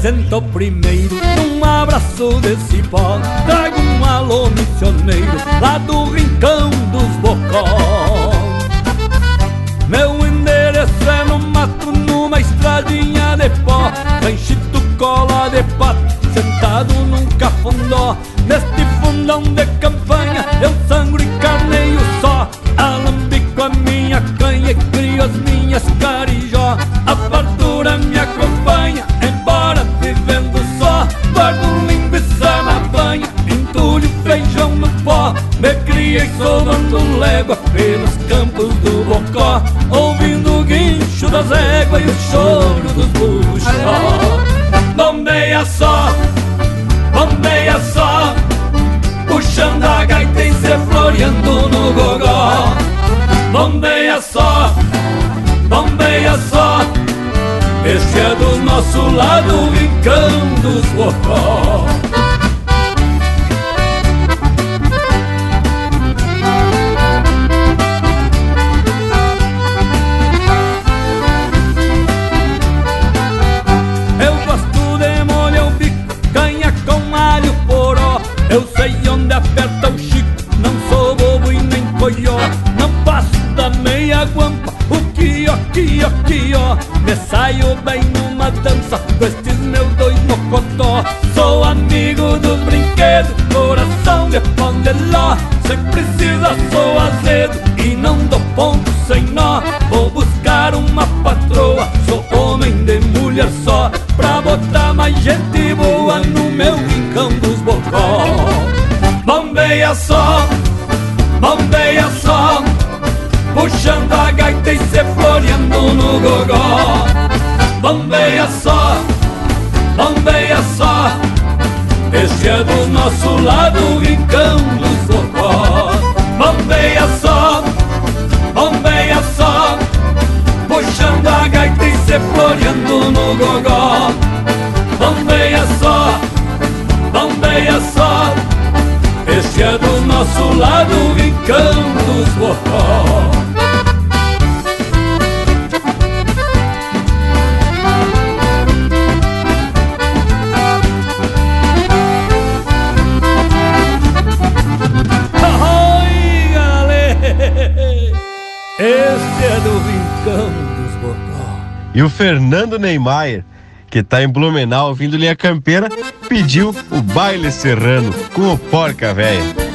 Apresento primeiro num abraço de cipó. Trago um alô missioneiro lá do rincão dos bocós Meu endereço é no mato numa estradinha de pó. Ranchito cola de pato sentado num cafundó pelos campos do Bocó Ouvindo o guincho das éguas e o choro dos buchó Bombeia só, bombeia só Puxando a gaita e se floreando no gogó. Bombeia só, bombeia só Esse é do nosso lado, rincão dos bocó com estes meus dois mocotó. Sou amigo dos brinquedos, coração de pão de ló. Se precisa sou azedo e não dou ponto sem nó. Vou buscar uma patroa, sou homem de mulher só. Pra botar mais gente boa no meu rincão dos bocó. Bombeia só, bombeia só. Puxando a gaita e se floreando no gogó. Bombeia só, Esse é do nosso lado, o rincão dos bocó Bombeia só, bombeia só Puxando a gaita e se floreando no gogó. Bombeia só, bombeia só. Esse é do nosso lado, o rincão dos E o Fernando Neymar, que tá em Blumenau ouvindo linha campeira, pediu o baile serrano com o porca véia.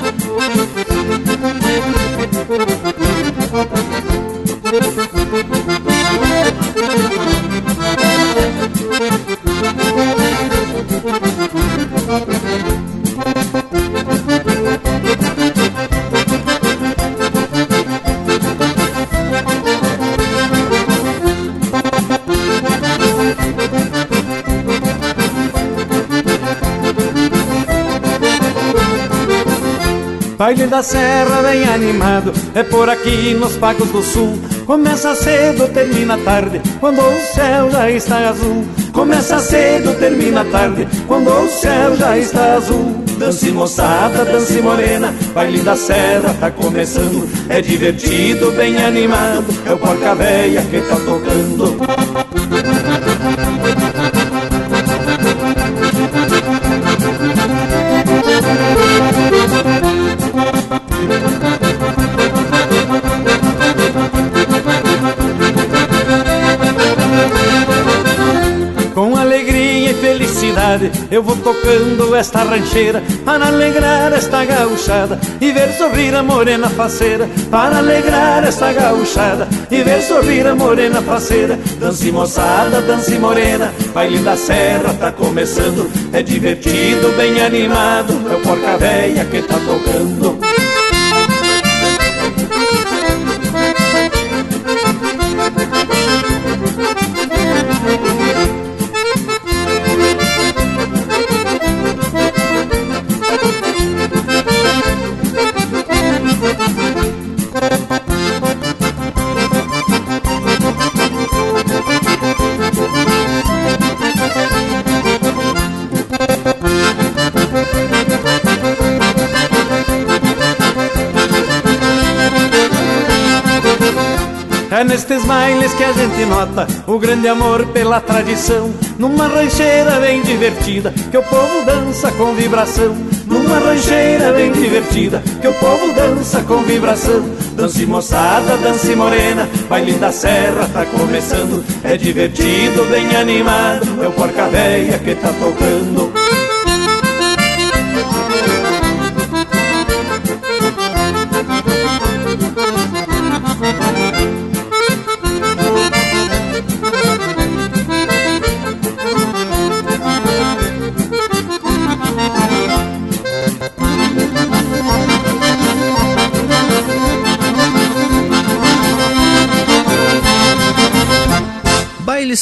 Baile da Serra bem animado, é por aqui nos Pacos do Sul. Começa cedo, termina tarde, quando o céu já está azul. Começa cedo, termina tarde, quando o céu já está azul. Dance moçada, dance morena, baile da serra tá começando. É divertido, bem animado, é o porca véia que tá tocando. Tocando esta rancheira para alegrar esta gauchada e ver sorrir a morena faceira para alegrar esta gauchada e ver sorrir a morena faceira. Dance moçada, dance morena, baile da serra tá começando, é divertido, bem animado, é o porca véia que tá tocando. A gente nota o grande amor pela tradição. Numa rancheira bem divertida, que o povo dança com vibração. Numa rancheira bem divertida, que o povo dança com vibração. Dance moçada, dance morena, baile da serra tá começando. É divertido, bem animado, é o porca véia que tá tocando.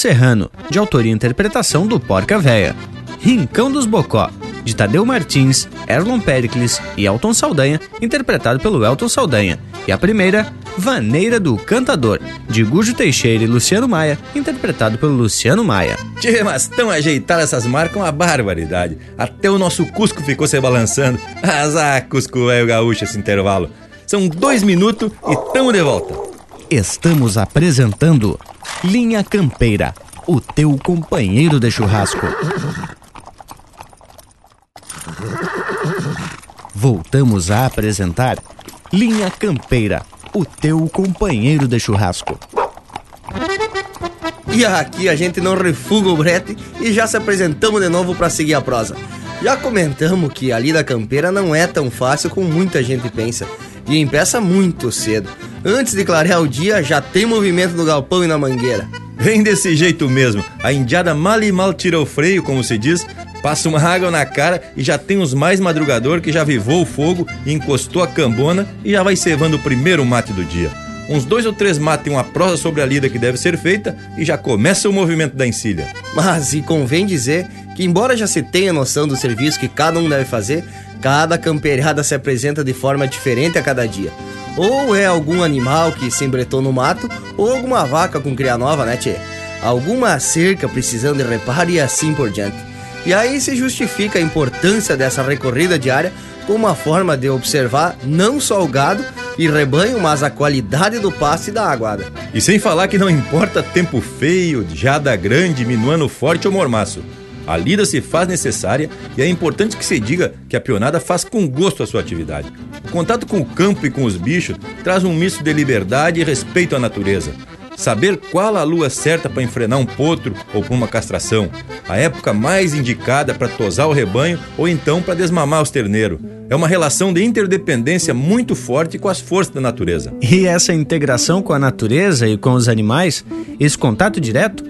Serrano, de autoria e interpretação do Porca Véia. Rincão dos Bocó, de Tadeu Martins, Erlon Pericles e Elton Saldanha, interpretado pelo Elton Saldanha. E a primeira, Vaneira do Cantador, de Gujo Teixeira e Luciano Maia, interpretado pelo Luciano Maia. Tchê, mas tão ajeitadas essas marcas uma barbaridade. Até o nosso Cusco ficou se balançando. Azar, Cusco velho gaúcho esse intervalo. São dois minutos e tamo de volta. Estamos apresentando Linha Campeira, o teu companheiro de churrasco. Voltamos a apresentar Linha Campeira, o teu companheiro de churrasco. E aqui a gente não refuga o brete e já se apresentamos de novo para seguir a prosa. Já comentamos que ali da campeira não é tão fácil como muita gente pensa e empeça muito cedo. Antes de clarear o dia, já tem movimento no galpão e na mangueira. Vem desse jeito mesmo. A indiada mal e mal tira o freio, como se diz, passa uma água na cara e já tem os mais madrugador que já vivou o fogo e encostou a cambona e já vai cevando o primeiro mate do dia. Uns dois ou três matem uma prosa sobre a lida que deve ser feita e já começa o movimento da encilha. Mas e convém dizer que, embora já se tenha noção do serviço que cada um deve fazer, cada campeirada se apresenta de forma diferente a cada dia. Ou é algum animal que se embretou no mato, ou alguma vaca com cria nova, né, tchê? Alguma cerca precisando de reparo e assim por diante. E aí se justifica a importância dessa recorrida diária como uma forma de observar não só o gado e rebanho, mas a qualidade do pasto e da aguada. E sem falar que não importa tempo feio, jada grande, minuano forte ou mormaço. A lida se faz necessária e é importante que se diga que a pionada faz com gosto a sua atividade. O contato com o campo e com os bichos traz um misto de liberdade e respeito à natureza. Saber qual a lua certa para enfrenar um potro ou para uma castração, a época mais indicada para tosar o rebanho ou então para desmamar os terneiros. É uma relação de interdependência muito forte com as forças da natureza. E essa integração com a natureza e com os animais, esse contato direto,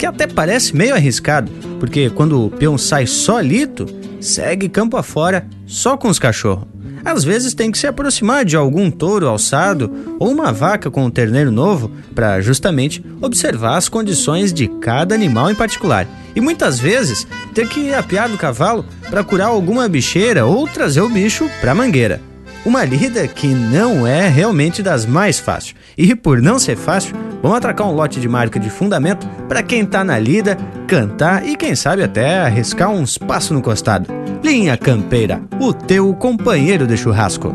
que até parece meio arriscado, porque quando o peão sai solito, segue campo afora só com os cachorros. Às vezes tem que se aproximar de algum touro alçado ou uma vaca com um terneiro novo para justamente observar as condições de cada animal em particular. E muitas vezes ter que apiar do cavalo para curar alguma bicheira ou trazer o bicho para a mangueira. Uma lida que não é realmente das mais fáceis. E por não ser fácil, vamos atracar um lote de marca de fundamento para quem tá na lida, cantar e quem sabe até arriscar uns passos no costado. Linha Campeira, o teu companheiro de churrasco.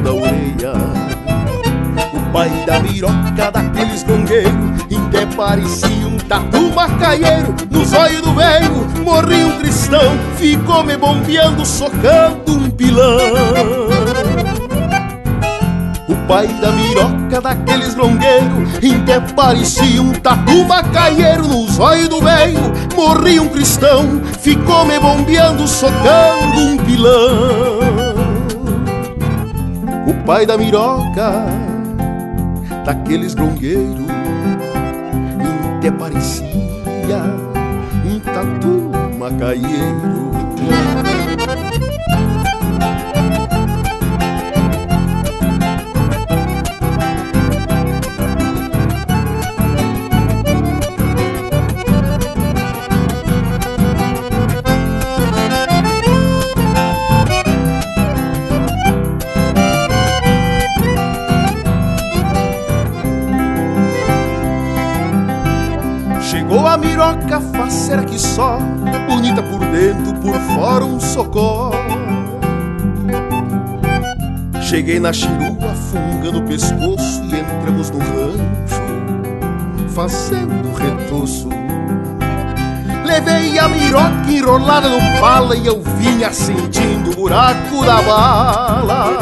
da orelha. O pai da miroca daqueles gongueiros, em que parecia um tatu macaieiro, nos olhos do velho morri um cristão, ficou me bombeando, socando um pilão. O pai da miroca daqueles longueiros Em que parecia um tatu macaieiro Nos olhos do velho morri um cristão Ficou me bombeando, socando um pilão o pai da miroca, daqueles grongueiros, até parecia um tatu macaieiro. Fora um socó. Cheguei na chirua, fungando o pescoço E entramos no rancho, fazendo retoço. Levei a miroca enrolada no pala E eu vinha sentindo o buraco da bala.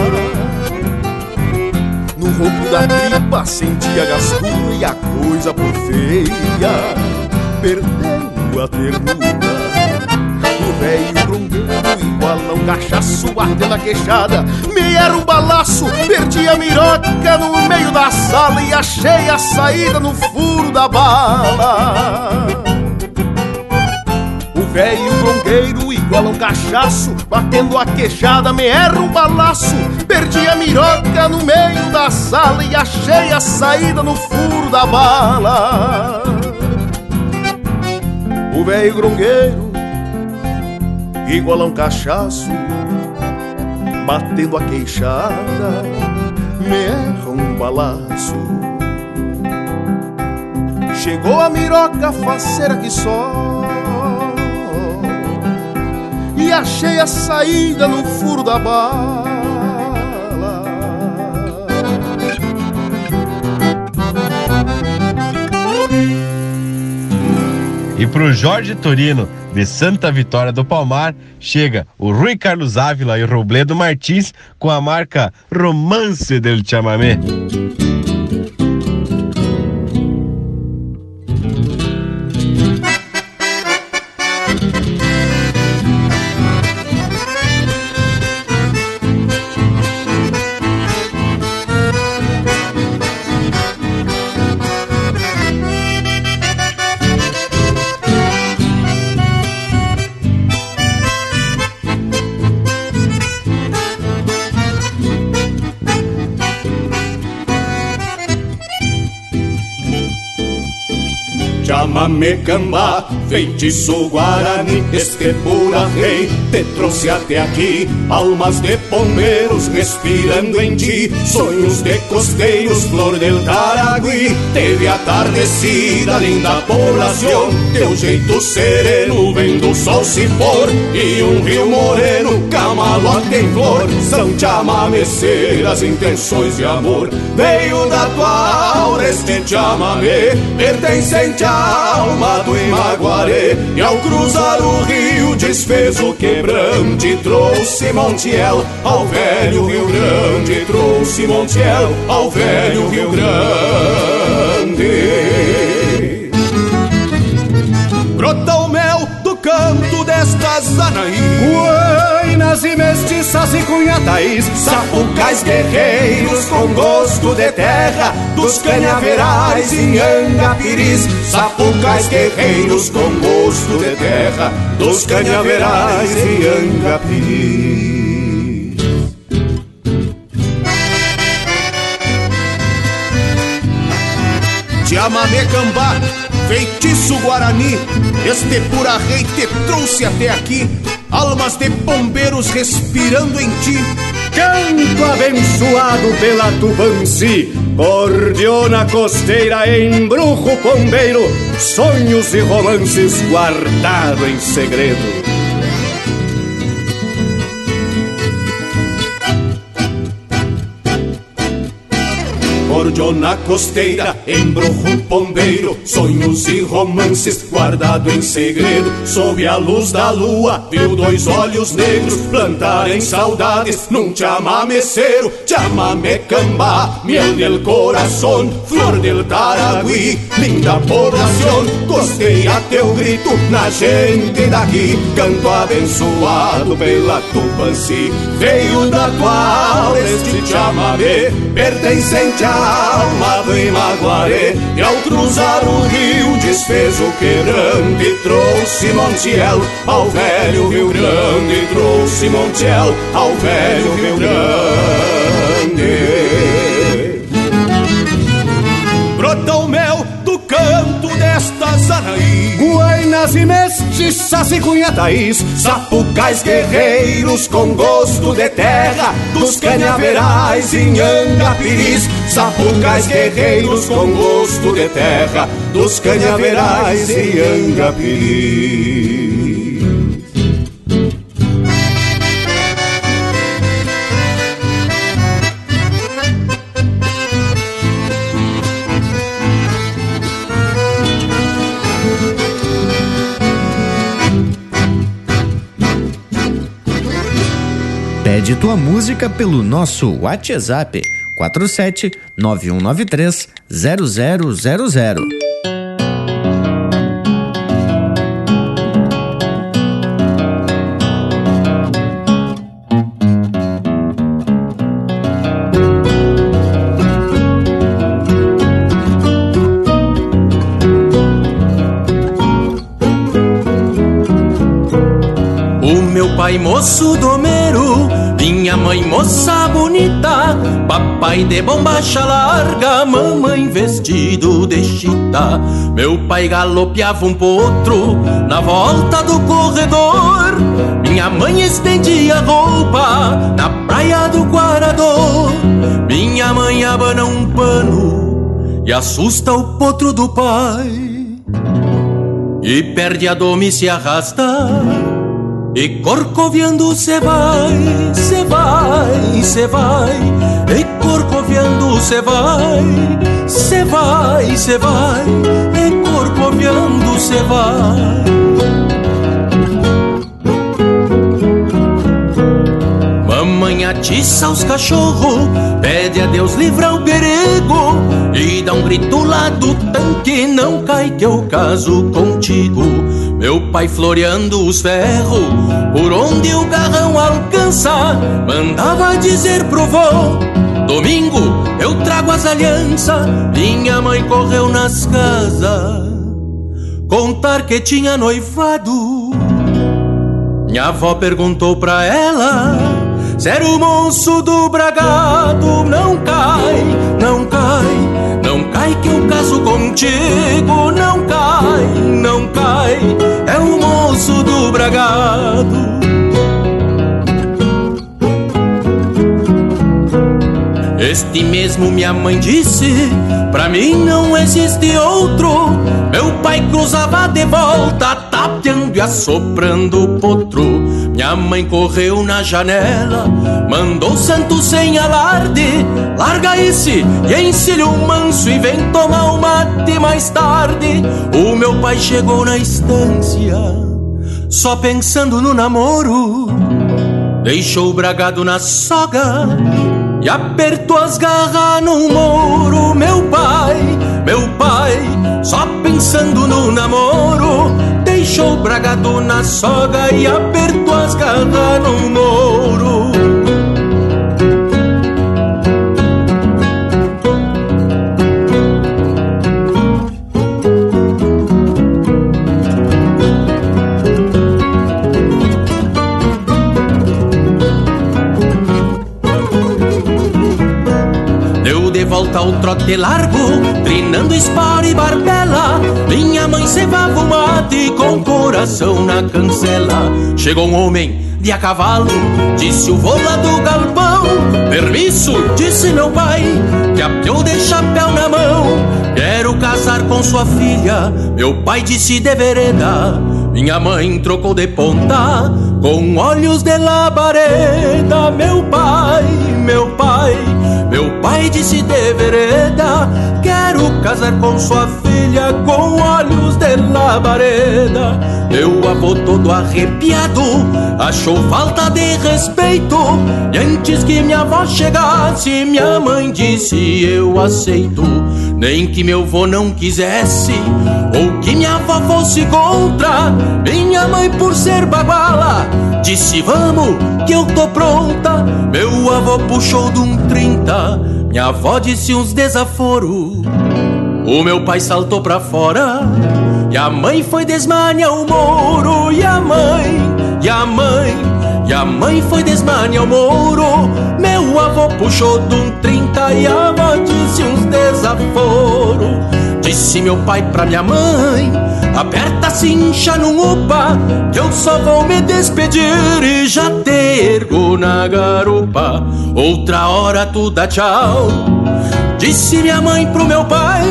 No ronco da tripa sentia gastura e a coisa por feia Perdendo a ternura velho grongueiro igual um cachaço batendo a queixada Me era um balaço, perdi a miroca no meio da sala E achei a saída no furo da bala. Velho bronqueiro igual um cachaço Batendo a queixada, me erra um balaço. Perdi a miroca no meio da sala E achei a saída no furo da bala. O velho grongueiro igual a um cachaço Batendo a queixada, me erra um balaço Chegou a miroca faceira que só e achei a saída no furo da bala. E pro Jorge Torino, de Santa Vitória do Palmar, chega o Rui Carlos Ávila e Robledo Martins com a marca Romance del Chamamé. Chamame camba, feitiço guarani, estepura rei, te trouxe até aqui, almas de pombeiros respirando em ti, sonhos de costeiros, flor del Taragui, teve atardecida, linda poblação, teu jeito sereno, vendo o sol se pôr, e um rio moreno, camalote em flor, são chamameceiras, intenções de amor, veio da tua aura este chamamé, pertencente a alma do Imaguaré E ao cruzar o rio desfez o quebrante Trouxe Montiel ao velho Rio Grande Trouxe Montiel ao velho Rio Grande. Brota o mel do canto destas Anaí Buenas e mestiças e cunhatais Sapucais guerreiros com gosto de terra Dos canhaverais em Angapiris Sapucais guerreiros com gosto de terra Dos canhaverais em Angapiris Chamamé Cambá, feitiço Guarani Este pura rei te trouxe até aqui. Almas de pombeiros respirando em ti. Canto abençoado pela Tupanci Cordiona costeira, embrujo pombeiro Sonhos e romances guardado em segredo Cordiona costeira, embrujo pombeiro Sonhos e romances guardado em segredo Sob a luz da lua, viu dois olhos negros Plantarem saudades num chamameceiro Chamame cambá, miel del corazón Flor del Taragüí, linda población Costeia teu grito na gente daqui Canto abençoado pela Tupanci Veio da aula este chamamé Pertencente à alma do Imaguaré E ao cruzar o rio desfez o quebrante Trouxe Montiel ao velho Rio Grande Trouxe Montiel ao velho Rio Grande mestiças e cunhatais Sapucais guerreiros com gosto de terra Dos canhaverais em Angapiris Sapucais guerreiros com gosto de terra Dos canhaverais em Angapiris Pede tua música pelo nosso WhatsApp 47 9193 0000. O meu pai moço domeiro, papai de bombacha larga, mamãe vestido de chita. Meu pai galopeava um potro na volta do corredor, minha mãe estendia roupa na praia do Guarador. Minha mãe abana um pano e assusta o potro do pai. E perde a doma e se arrasta e corcoviando cê vai, cê vai, cê vai E corcoviando cê vai, cê vai, cê vai. E corcoviando cê vai. Mamãe atiça os cachorros Pede a Deus livrar o perigo E dá um grito lá do tanque. Não cai que eu caso contigo Meu pai floreando os ferros Por onde o garrão alcança Mandava dizer pro vô Domingo eu trago as alianças. Minha mãe correu nas casas. Contar que tinha noivado. Minha avó perguntou pra ela Se era o monstro do bragado Não cai, não cai Não cai que eu caso contigo Não cai, não cai É o moço do bragado Este mesmo minha mãe disse Pra mim não existe outro. Meu pai cruzava de volta Tapeando e assoprando o potro. Minha mãe correu na janela Mandou santo sem alarde. Larga esse e encilha o manso E vem tomar o mate mais tarde. O meu pai chegou na estância, só pensando no namoro. Deixou o bragado na soga e apertou as garras no muro. Meu pai, meu pai, só pensando no namoro. Deixou bragado na soga e apertou as garras no muro. Ao trote largo, trinando espora e barbela. Minha mãe cevava o mate com o coração na cancela. Chegou um homem de a cavalo, disse o vô lá do galpão. Permisso, disse meu pai, que apiou de chapéu na mão. Quero casar com sua filha, meu pai disse de vereda. Minha mãe trocou de ponta, com olhos de labareda. Meu pai, meu pai. Meu pai disse de vereda Quero casar com sua filha Com olhos de labareda. Meu avô todo arrepiado Achou falta de respeito. E antes que minha avó chegasse Minha mãe disse eu aceito Nem que meu avô não quisesse Ou que minha avó fosse contra Minha mãe por ser baguala Disse vamos que eu tô pronta. Meu avô puxou de um trinta Minha avó disse uns desaforo O meu pai saltou pra fora E a mãe foi desmanhar o moro E a mãe, e a mãe E a mãe foi desmanhar o moro Meu avô puxou de um trinta E a avó disse uns desaforo. Disse meu pai pra minha mãe Aperta cincha no upa Que eu só vou me despedir E já te ergo na garupa. Outra hora tu dá tchau Disse minha mãe pro meu pai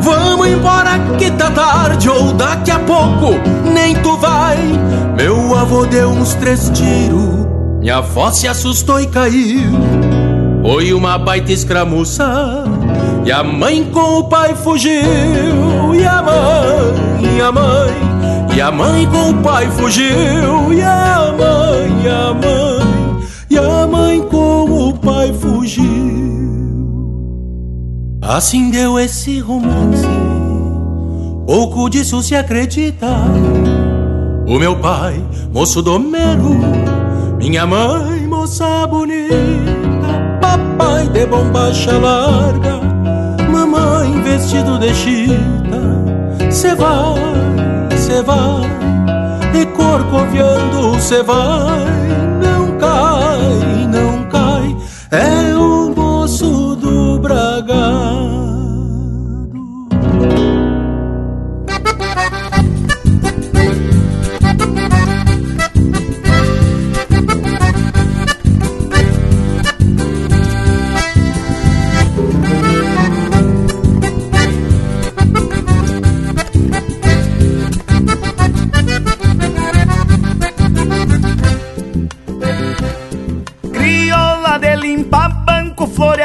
Vamos embora que tá tarde Ou daqui a pouco nem tu vai. Meu avô deu uns três tiros Minha avó se assustou e caiu. Foi uma baita escramuça e a mãe com o pai fugiu. E a mãe, e a mãe E a mãe com o pai fugiu. E a mãe, e a mãe E a mãe com o pai fugiu Assim deu esse romance. Pouco disso se acredita. O meu pai, moço domero Minha mãe, moça bonita Papai de bombacha larga mamãe vestido de chita. Cê vai, cê vai E corcoviando cê vai. Não cai, não cai É o do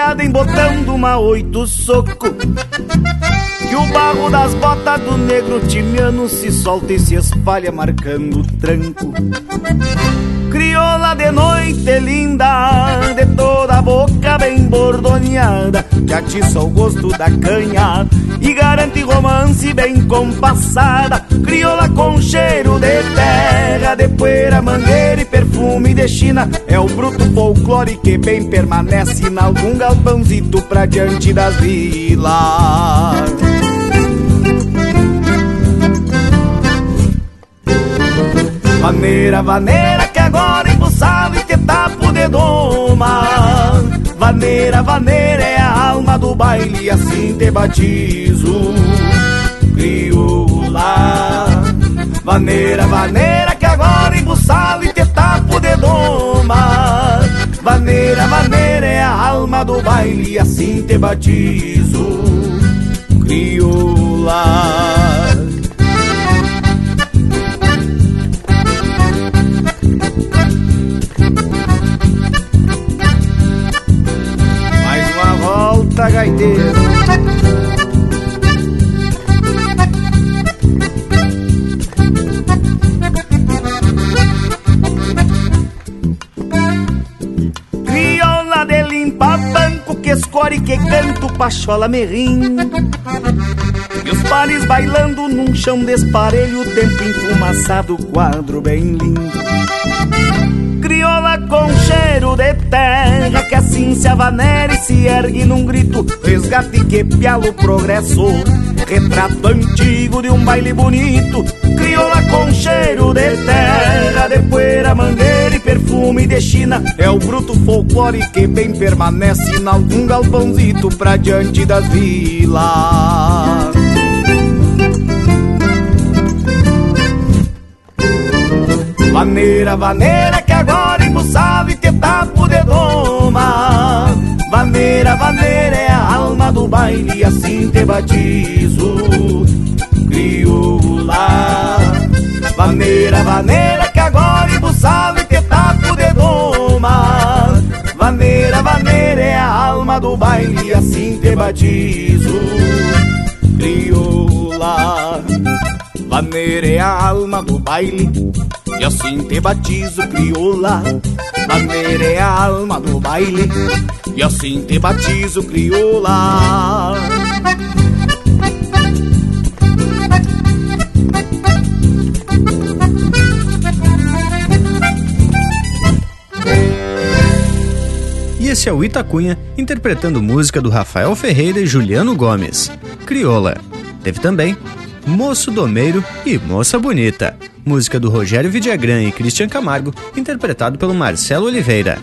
floreada em botão de uma oito soco. Que o barro das botas do negro timiano se solta e se espalha marcando o tranco. Crioula de noite linda, de toda a boca bem bordoneada Que atiça o gosto da canha e garante romance bem compassada. Crioula com cheiro de terra, perfume de China. É o bruto folclore que bem permanece em algum galpãozito pra diante das vilas. Vaneira, vaneira que agora embuçado e te tapo de doma Vaneira, vaneira é a alma do baile assim te batizo Crioula Vaneira, vaneira que agora embuçado e te tapo de doma Vaneira, vaneira é a alma do baile assim te batizo. Crioula que canto pachola merrim. E os pares bailando num chão desparelho Tempo enfumaçado, quadro bem lindo. Crioula com cheiro de terra Que assim se avanera e se ergue num grito Resgate que pialo progresso. Retrato antigo de um baile bonito Crioula com cheiro de terra. De poeira, mangueira e perfume de China. É o bruto folclore que bem permanece Em algum galpãozito pra diante das vilas. Vaneira, vaneira que agora embuçava e que tapo de doma. Vaneira, vaneira é a alma do baile e assim te batizo Crioula Vaneira, vaneira que agora embuçava e que tapo de doma. Vaneira, vaneira é a alma do baile assim te batizo. Crioula. Vaneira é a alma do baile e assim te batizo, crioula. Maneira é a alma do baile E assim te batizo, crioula esse é o Itacunha interpretando música do Rafael Ferreira e Juliano Gomes, Crioula. Teve também Moço Domeiro e Moça Bonita, música do Rogério Vidagrã e Christian Camargo, interpretado pelo Marcelo Oliveira.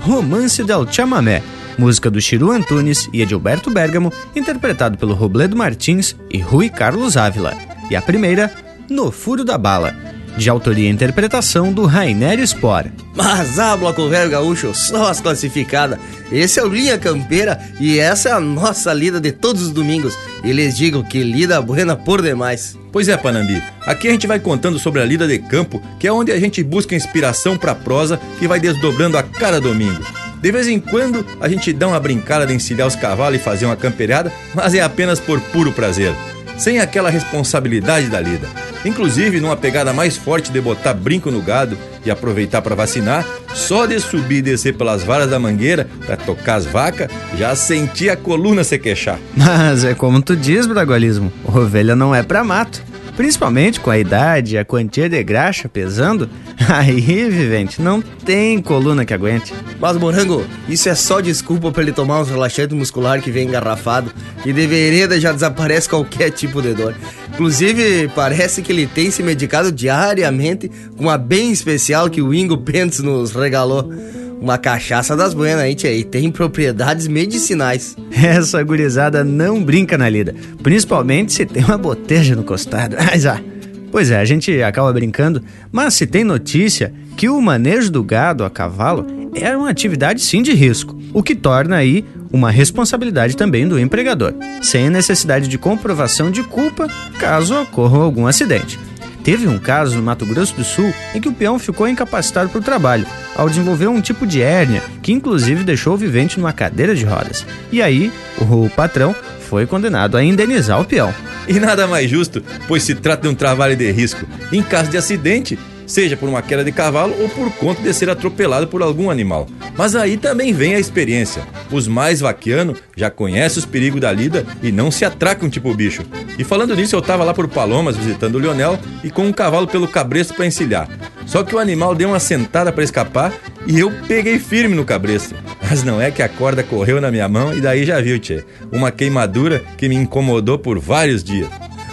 Romance del Chamamé, música do Chiru Antunes e Edilberto Bergamo, interpretado pelo Robledo Martins e Rui Carlos Ávila. E a primeira, No Furo da Bala, de autoria e interpretação do Rainer Spor. Mas a Bloco Velho Gaúcho, só as classificadas. Esse é o Linha Campeira e essa é a nossa lida de todos os domingos. E lhes digo que lida buena por demais. Pois é, Panambi. Aqui a gente vai contando sobre a lida de campo, que é onde a gente busca inspiração pra prosa que vai desdobrando a cada domingo. De vez em quando a gente dá uma brincada de encilhar os cavalos e fazer uma campeirada, mas é apenas por puro prazer, sem aquela responsabilidade da lida. Inclusive, numa pegada mais forte de botar brinco no gado e aproveitar para vacinar, só de subir e descer pelas varas da mangueira para tocar as vacas, já senti a coluna se queixar. Mas é como tu diz, Bragualismo, ovelha não é pra mato. Principalmente com a idade e a quantia de graxa pesando, aí, vivente, não tem coluna que aguente. Mas, Morango, isso é só desculpa pra ele tomar uns relaxantes muscular que vem engarrafado, que de vereda já desaparece qualquer tipo de dor. Inclusive, parece que ele tem se medicado diariamente com uma bem especial que o Ingo Pentes nos regalou. Uma cachaça das buenas, hein, tia? E tem propriedades medicinais. Essa gurizada não brinca na lida, principalmente se tem uma boteja no costado. Mas, ah, pois é, a gente acaba brincando, mas se tem notícia que o manejo do gado a cavalo é uma atividade sim de risco, o que torna aí uma responsabilidade também do empregador, sem necessidade de comprovação de culpa caso ocorra algum acidente. Teve um caso no Mato Grosso do Sul em que o peão ficou incapacitado para o trabalho, ao desenvolver um tipo de hérnia que inclusive deixou o vivente numa cadeira de rodas. E aí, o patrão foi condenado a indenizar o peão. E nada mais justo, pois se trata de um trabalho de risco. Em caso de acidente, seja por uma queda de cavalo ou por conta de ser atropelado por algum animal. Mas aí também vem a experiência. Os mais vaquianos já conhecem os perigos da lida e não se atracam tipo bicho. E falando nisso, eu tava lá por Palomas visitando o Lionel e com um cavalo pelo cabresto para encilhar. Só que o animal deu uma sentada para escapar e eu peguei firme no cabresto. Mas não é que a corda correu na minha mão e daí já viu, tchê. Uma queimadura que me incomodou por vários dias.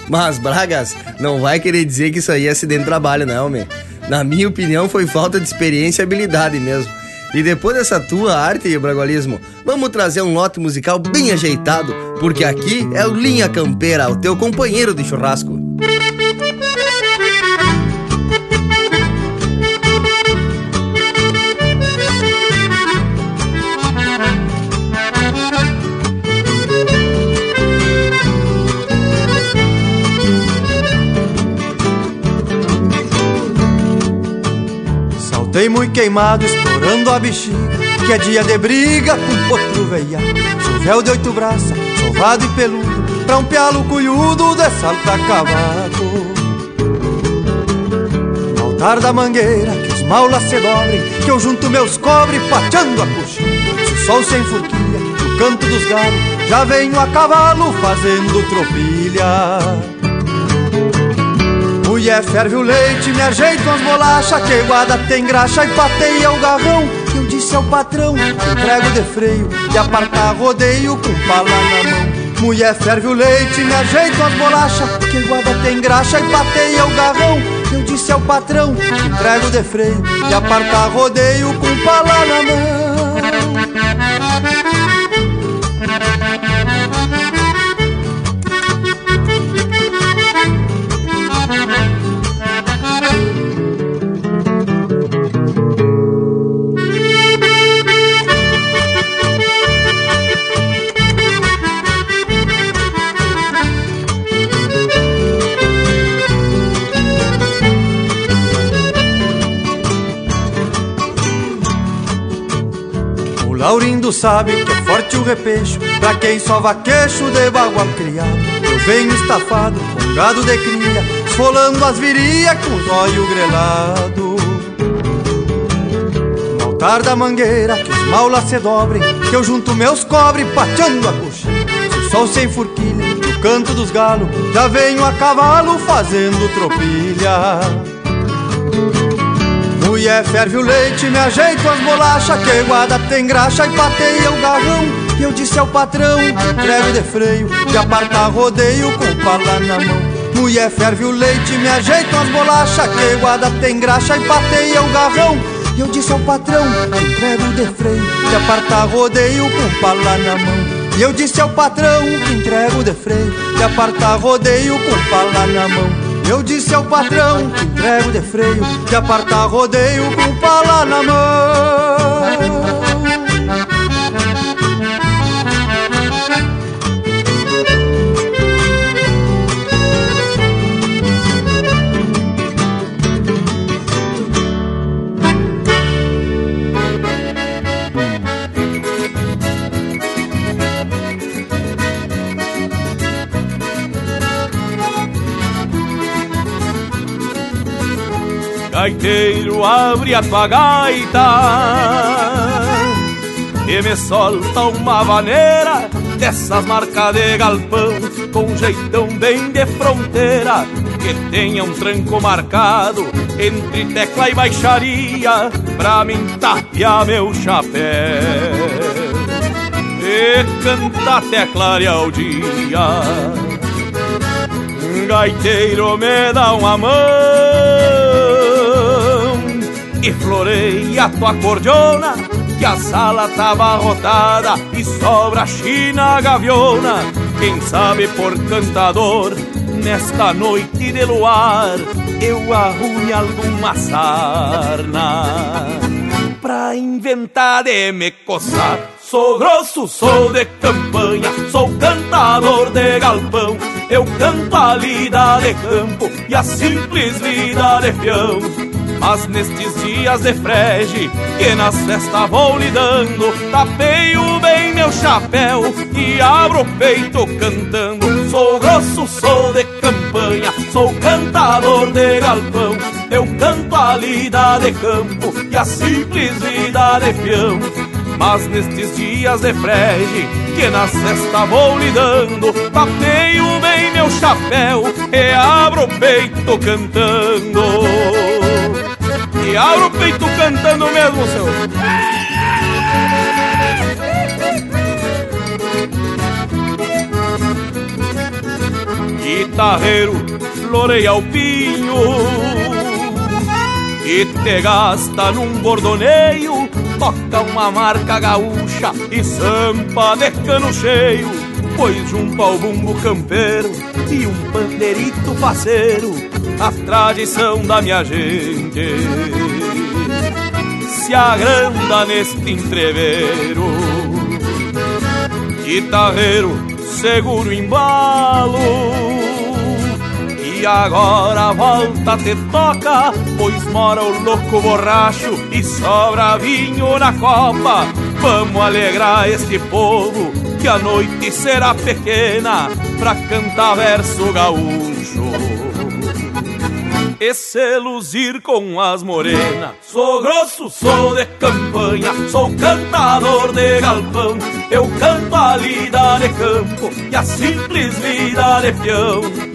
Mas, Bragas, não vai querer dizer que isso aí é acidente de trabalho, não, meu. Na minha opinião, foi falta de experiência e habilidade mesmo. E depois dessa tua arte e bragualismo, vamos trazer um lote musical bem ajeitado, porque aqui é o Linha Campeira, o teu companheiro de churrasco. Saltei muito queimado, estourando a bexiga Que é dia de briga com potro veia Sou véu de oito braças, sovado e peludo Pra um pialo cunhudo de salta cavaco No altar da mangueira, que os maulas se dobrem Que eu junto meus cobre pateando a coxinha. Se o sol sem forquilha, no canto dos galos, já venho a cavalo fazendo tropilha. Mulher ferve o leite, me ajeito as bolachas, que guarda tem graxa e pateia o garrão. Eu disse ao patrão, entrego de freio, e apartar rodeio com pala na mão. Mulher ferve o leite, me ajeito as bolachas, que guarda tem graxa e pateia o garrão. Eu disse ao patrão, entrego de freio, e apartar rodeio com pala na mão. Laurindo sabe que é forte o repecho Pra quem só vaquecho de bagual criado. Eu venho estafado com gado de cria Esfolando as virias com os olhos grelado. No altar da mangueira que os maulas se dobrem Que eu junto meus cobre pateando a coxinha. Se o sol sem forquilha no canto dos galos Já venho a cavalo fazendo tropilha Mulher ferve o leite, me ajeito as bolachas Que guarda tem graxa e pateia o garrão. E eu disse ao patrão, entrego de freio De apartar rodeio com pala na mão. Mulher ferve o leite, me ajeito as bolachas Que guarda tem graxa e pateia o garrão. E eu disse ao patrão, entrego de freio De apartar rodeio com pala na mão. E eu disse ao patrão, entrego de freio De apartar rodeio com pala na mão eu disse ao patrão que entrego de freio De apartar rodeio com pala na mão gaiteiro, abre a tua gaita E me solta uma vaneira dessas marcas de galpão Com jeitão bem de fronteira Que tenha um tranco marcado entre tecla e baixaria Pra mim tapear meu chapéu E cantar até clarear o dia. Gaiteiro me dá uma mão e floreia a tua cordiona Que a sala tá abarrotada e sobra a china gaviona Quem sabe por cantador nesta noite de luar Eu arrume alguma sarna Pra inventar de me coçar Sou grosso, sou de campanha, sou cantador de galpão. Eu canto a lida de campo e a simples vida de peão. Mas nestes dias de frege, que nas festas vou lidando, tapeio bem meu chapéu e abro o peito cantando. Sou grosso, sou de campanha, sou cantador de galpão. Eu canto a lida de campo e a simples vida de peão. Mas nestes dias de frege, que na cesta vou lidando, tapeio bem meu chapéu e abro o peito cantando. E abro o peito cantando mesmo, seu. Guitarreiro, floreia o pinho e te gasta num bordoneio toca uma marca gaúcha e sampa de cano cheio, pois junto ao bumbo campeiro e um pandeirito faceiro, a tradição da minha gente se agranda neste entreveiro. Guitarreiro, seguro embalo e agora volta te toca, pois mora o louco borracho e sobra vinho na copa. Vamos alegrar este povo, que a noite será pequena pra cantar verso gaúcho. e se luzir com as morenas. Sou grosso, sou de campanha, sou cantador de galpão. Eu canto a lida de campo e a simples vida de peão.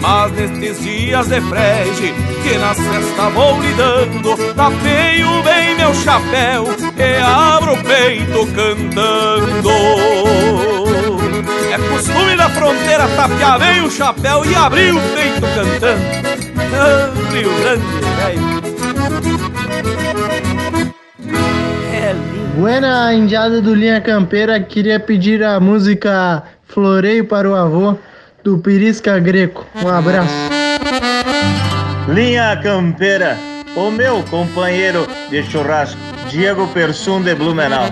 Mas nestes dias de frege que nas festas vou lidando, tapeio bem meu chapéu e abro o peito cantando. É costume da fronteira tapear bem o chapéu e abrir o peito cantando. Ah, Rio Grande, velho. Buena indiada do Linha Campeira, queria pedir a música Floreio para o Avô, do Pirisca Greco. Um abraço. Linha Campeira, o meu companheiro de churrasco, Diego Persum de Blumenau.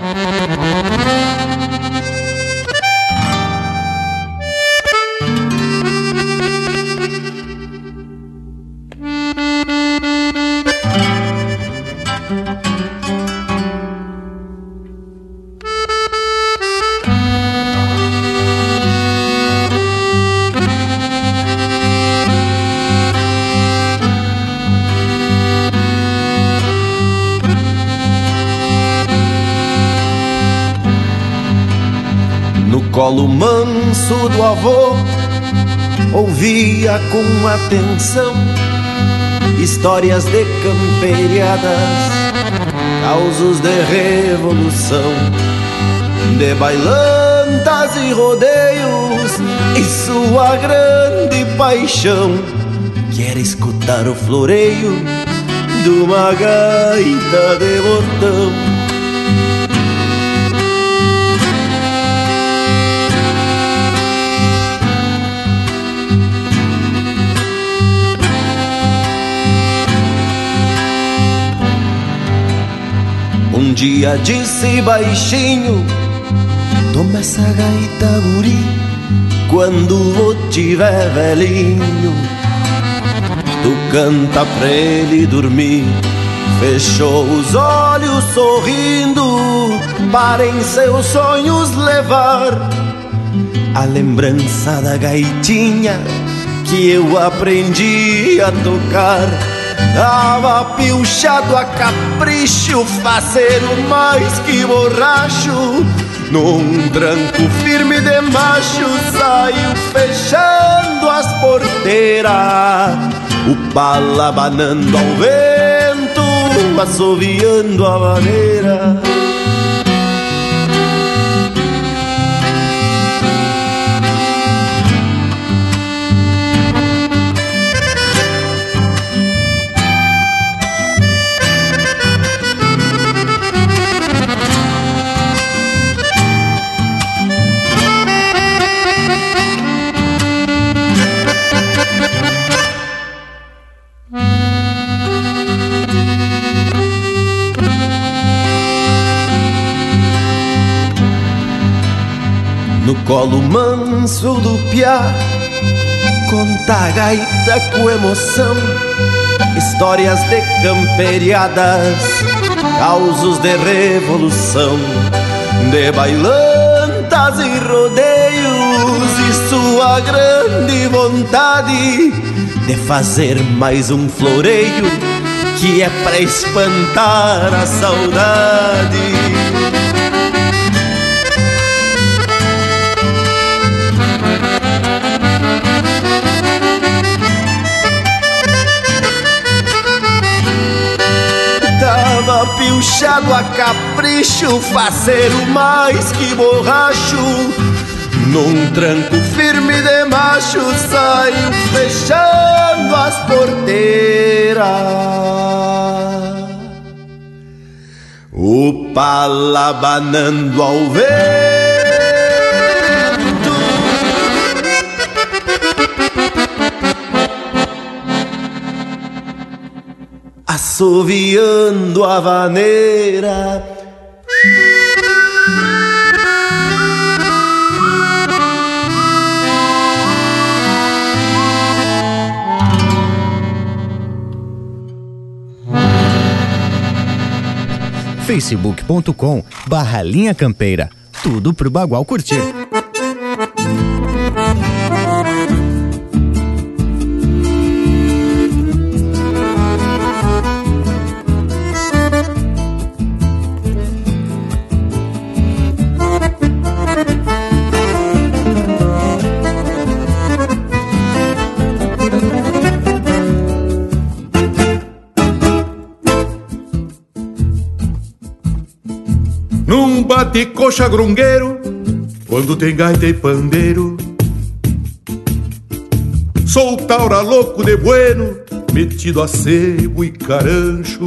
Manso do avô, ouvia com atenção histórias de camperiadas, causos de revolução, de bailantas e rodeios, e sua grande paixão, que era escutar o floreio de uma gaita de botão. Dia disse baixinho Toma essa gaita guri Quando vou tiver velhinho. Tu canta pra ele dormir Fechou os olhos sorrindo Para em seus sonhos levar A lembrança da gaitinha Que eu aprendi a tocar Tava pilchado a capricho, faceiro mais que borracho. Num tranco firme de macho, saiu fechando as porteiras. O pala banando ao vento, assoviando a maneira. Colo manso do piá. Conta a gaita com emoção Histórias de camperiadas Causos de revolução De bailantas e rodeios E sua grande vontade De fazer mais um floreio Que é pra espantar a saudade Pilchado a capricho, faceiro mais que borracho. Num tranco firme de macho, saiu fechando as porteiras. O pala banando ao vento. assoviando a vaneira. facebook.com barra linha campeira. Tudo pro Bagual curtir. Bate coxa grongueiro, quando tem gaita e pandeiro. Sou taura louco de bueno, metido a cebo e carancho.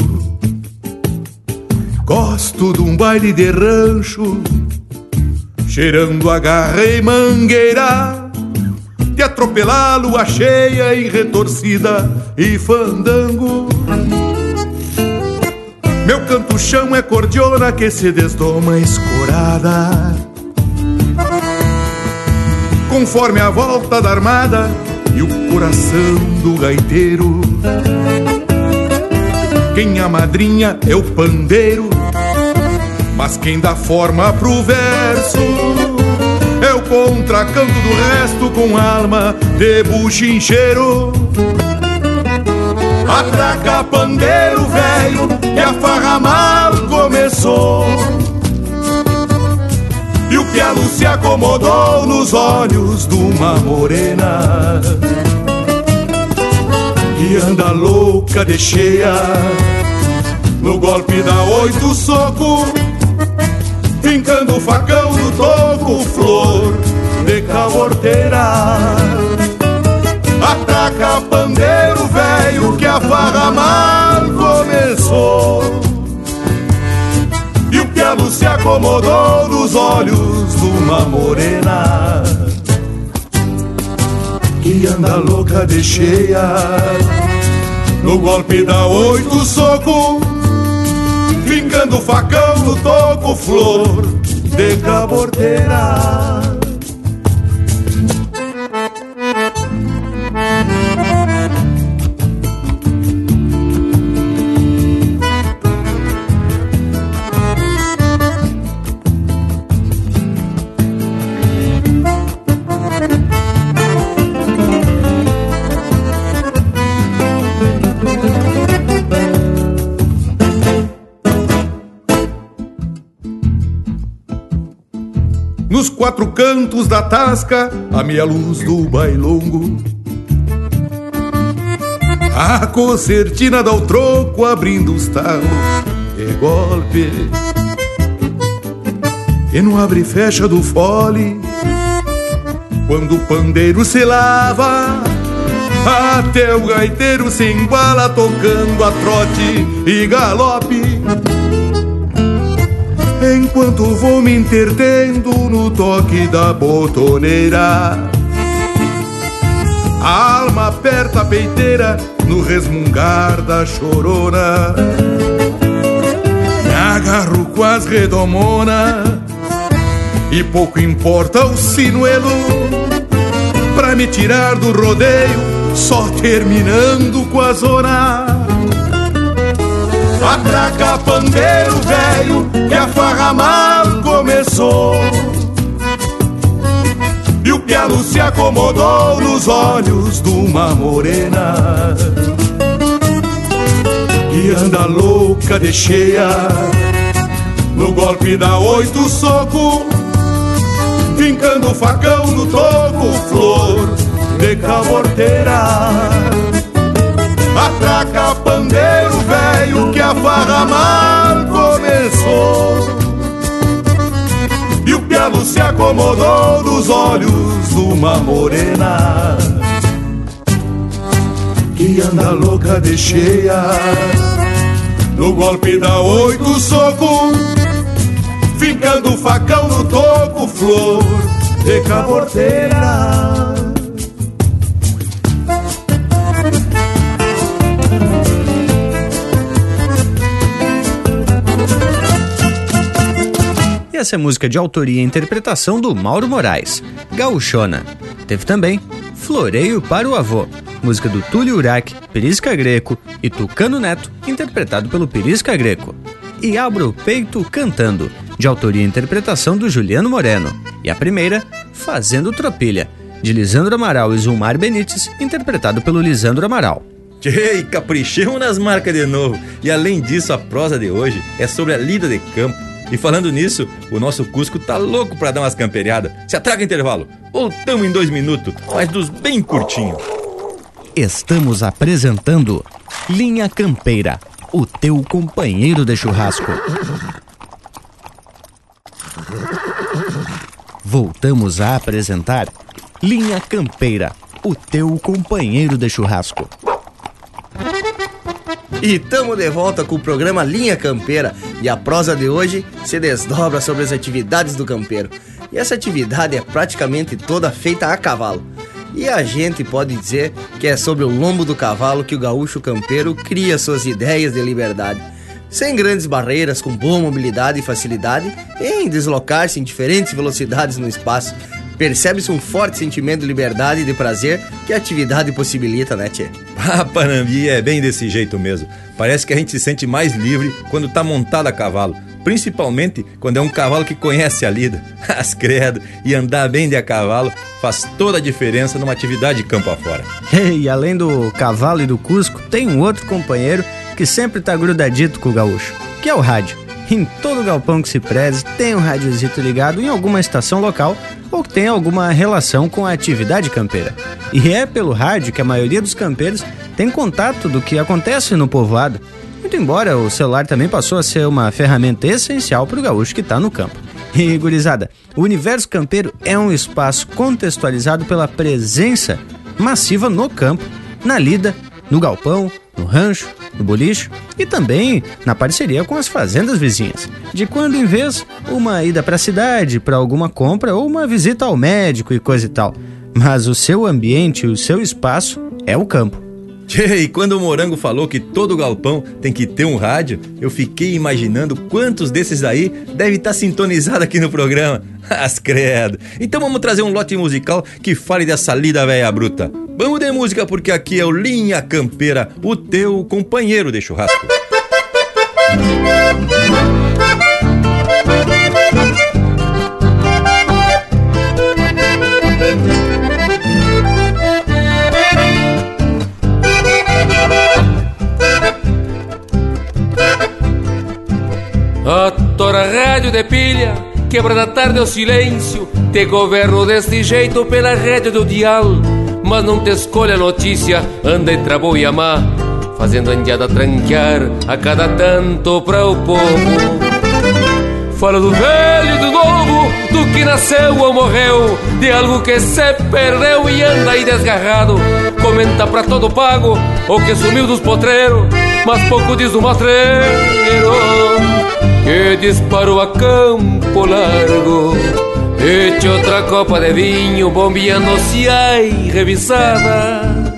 Gosto de um baile de rancho, cheirando a garra e mangueira. De atropelar a cheia em retorcida e fandango. Meu canto-chão é cordiona que se desdoma escorada. Conforme a volta da armada e o coração do gaiteiro. Quem a madrinha é o pandeiro Mas quem dá forma pro verso É o contracanto do resto com alma de buchincheiro Atraca pandeiro velho que a farra mal começou. E o pialo se acomodou nos olhos de uma morena. Que anda louca de cheia No golpe da oito soco Fincando o facão no toco Flor se acomodou nos olhos de uma morena. Que anda louca de cheia. No golpe da oito soco Vingando facão no toco Flor de caborteira Quatro cantos da tasca, a meia luz do bailongo. A concertina dá o troco, abrindo os talos de golpe. E no abre e fecha do fole, quando o pandeiro se lava, até o gaiteiro se embala tocando a trote e galope. Enquanto vou me entretendo no toque da botoneira. A alma aperta a peiteira no resmungar da chorona. Me agarro com as redomona E pouco importa o sinuelo. Pra me tirar do rodeio Só terminando com a zona Atraca pandeiro velho que a farra mal começou. E o pialo se acomodou nos olhos de uma morena. Que anda louca de cheia No golpe da oito soco. Fincando o facão no toco Flor de caborteira. Atraca pandeiro velho que a farra mal começou. E o pialo se acomodou nos olhos uma morena. Que anda louca de cheia. No golpe da oito soco. Fincando o facão no toco Flor de caborteira essa é música de autoria e interpretação do Mauro Moraes, Gauchona. Teve também Floreio para o Avô, música do Túlio Urac, Perisca Greco e Tucano Neto, interpretado pelo Perisca Greco. e Abra o Peito Cantando, de autoria e interpretação do Juliano Moreno. E a primeira, Fazendo Tropilha, de Lisandro Amaral e Zulmar Benites, interpretado pelo Lisandro Amaral. Tchê, caprichamos nas marcas de novo. E além disso, a prosa de hoje é sobre a lida de campo. E falando nisso, o nosso Cusco tá louco pra dar umas camperiadas. Se atraga intervalo. Voltamos em dois minutos, mas dos bem curtinhos. Estamos apresentando Linha Campeira, o teu companheiro de churrasco. Voltamos a apresentar Linha Campeira, o teu companheiro de churrasco. E tamo de volta com o programa Linha Campeira e a prosa de hoje se desdobra sobre as atividades do campeiro. E essa atividade é praticamente toda feita a cavalo. E a gente pode dizer que é sobre o lombo do cavalo que o gaúcho campeiro cria suas ideias de liberdade. Sem grandes barreiras, com boa mobilidade e facilidade em deslocar-se em diferentes velocidades no espaço, percebe-se um forte sentimento de liberdade e de prazer que a atividade possibilita, né, Tchê? Ah, Panambi é bem desse jeito mesmo. Parece que a gente se sente mais livre quando tá montado a cavalo. Principalmente quando é um cavalo que conhece a lida. As credo, e andar bem de a cavalo faz toda a diferença numa atividade campo afora. E além do cavalo e do Cusco, tem um outro companheiro que sempre tá grudadito com o gaúcho, que é o rádio. Em todo galpão que se preze tem um radiozito ligado em alguma estação local ou que tem alguma relação com a atividade campeira. E é pelo rádio que a maioria dos campeiros tem contato do que acontece no povoado. Muito embora o celular também passou a ser uma ferramenta essencial para o gaúcho que está no campo. E, gurizada, o universo campeiro é um espaço contextualizado pela presença massiva no campo, na lida, no galpão, no rancho, no bolicho e também na parceria com as fazendas vizinhas. De quando em vez, uma ida para a cidade para alguma compra ou uma visita ao médico e coisa e tal. Mas o seu ambiente, o seu espaço é o campo. Tchê, e quando o Morango falou que todo galpão tem que ter um rádio, eu fiquei imaginando quantos desses aí devem estar sintonizados aqui no programa. As credo. Então vamos trazer um lote musical que fale dessa lida velha bruta. Vamos de música porque aqui é o Linha Campeira, o teu companheiro de churrasco. A tora rádio de pilha, quebra da tarde o silêncio, te governo deste jeito pela rédea do dial. Mas não te escolha a notícia, anda entre a boa e a má, fazendo a indiada tranquear a cada tanto para o povo. Fala do velho e do novo, do que nasceu ou morreu, de algo que se perdeu e anda aí desgarrado. Comenta pra todo pago o que sumiu dos potreiros, mas pouco diz do mastreiro que disparou a campo largo. Eche outra copa de vinho, bombeando-se ai revisada.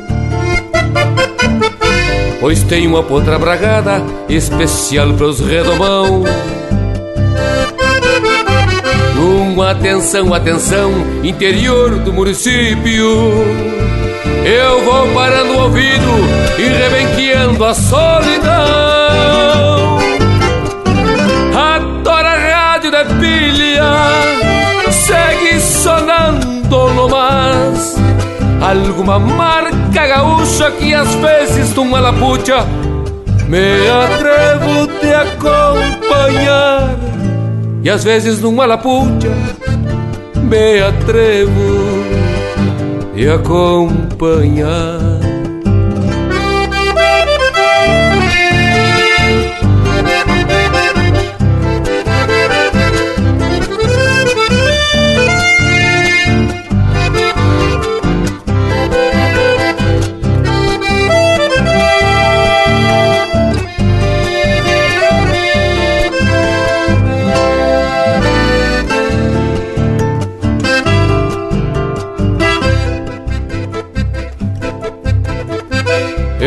Pois tem uma potra bragada especial para os redomão. Uma atenção, atenção, interior do município. Eu vou parando o ouvido e rebenqueando a solidão. Segue sonando no mas. Alguma marca gaúcha que às vezes numa lapucha me atrevo te acompanhar. E às vezes numa lapucha me atrevo te acompanhar.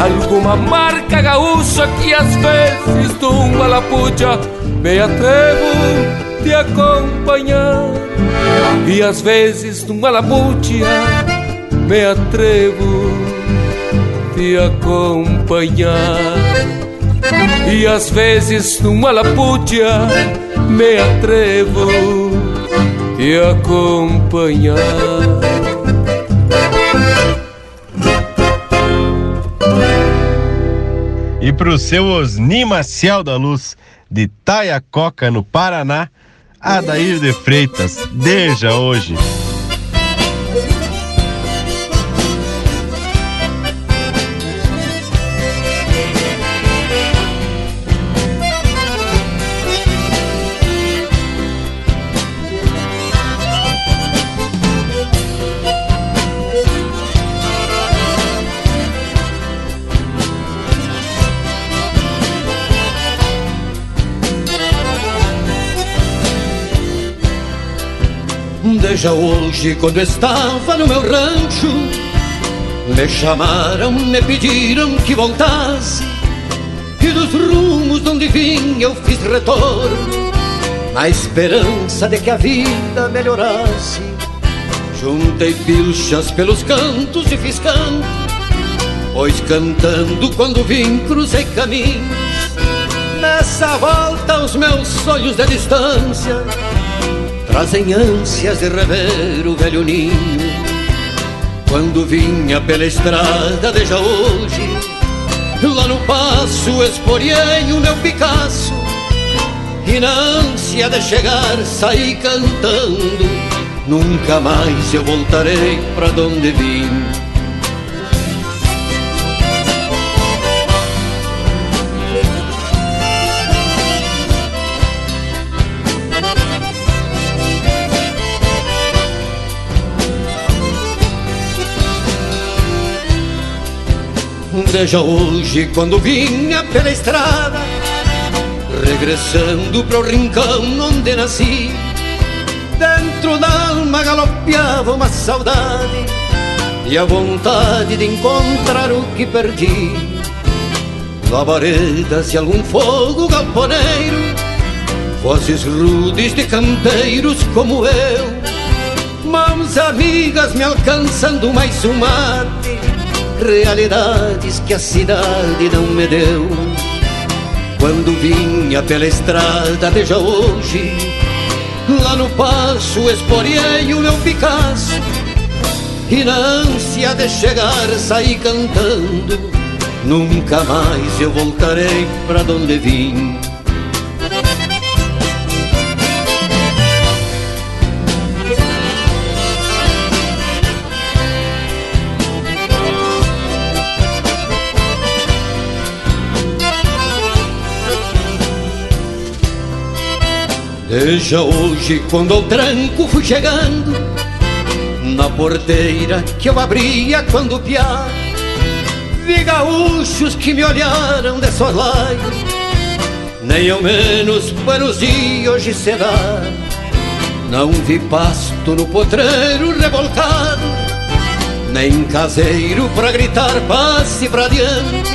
alguma marca gaúcha que às vezes de uma me atrevo de acompanhar. E às vezes numa lapucha me atrevo de acompanhar. E às vezes numa lapucha me atrevo de acompanhar. E pro seu Osni Maciel da Luz, de Taiacoca, no Paraná, Adair de Freitas, desde hoje. Desde hoje, quando estava no meu rancho, me chamaram, me pediram que voltasse. E dos rumos onde vim eu fiz retorno, na esperança de que a vida melhorasse. Juntei pilchas pelos cantos e fiz canto, pois cantando quando vim cruzei caminhos. Nessa volta os meus sonhos de distância trazem ânsias de rever o velho ninho. Quando vinha pela estrada desde hoje, lá no passo esporei o meu Picasso. E na ânsia de chegar saí cantando, nunca mais eu voltarei pra onde vim. Desde hoje, quando vinha pela estrada, regressando pro rincão onde nasci, dentro da alma galopeava uma saudade e a vontade de encontrar o que perdi. Labaredas e algum fogo galponeiro, vozes rudes de campeiros como eu, mãos amigas me alcançando mais um mate realidades que a cidade não me deu. Quando vinha pela estrada desde hoje, lá no passo esporei o meu Picasso. E na ânsia de chegar saí cantando, nunca mais eu voltarei pra onde vim. Desde hoje, quando ao tranco fui chegando, na porteira que eu abria quando piar, vi gaúchos que me olharam de soslaio, nem ao menos buenos dias hoje se dá. Não vi pasto no potreiro revolcado, nem caseiro pra gritar passe pra diante,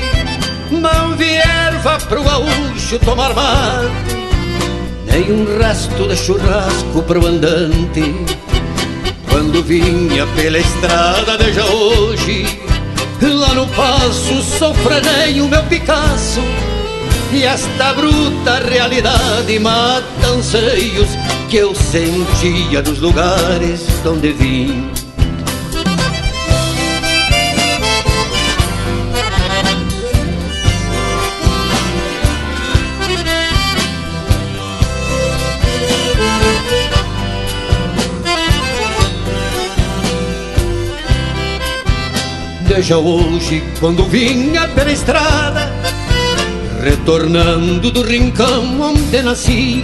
não vi erva pro gaúcho tomar mate nem um resto de churrasco pro andante. Quando vinha pela estrada desde hoje, lá no passo sofrerei o meu Picasso. E esta bruta realidade mata anseios que eu sentia dos lugares onde vim. Desde hoje, quando vinha pela estrada, retornando do rincão onde nasci,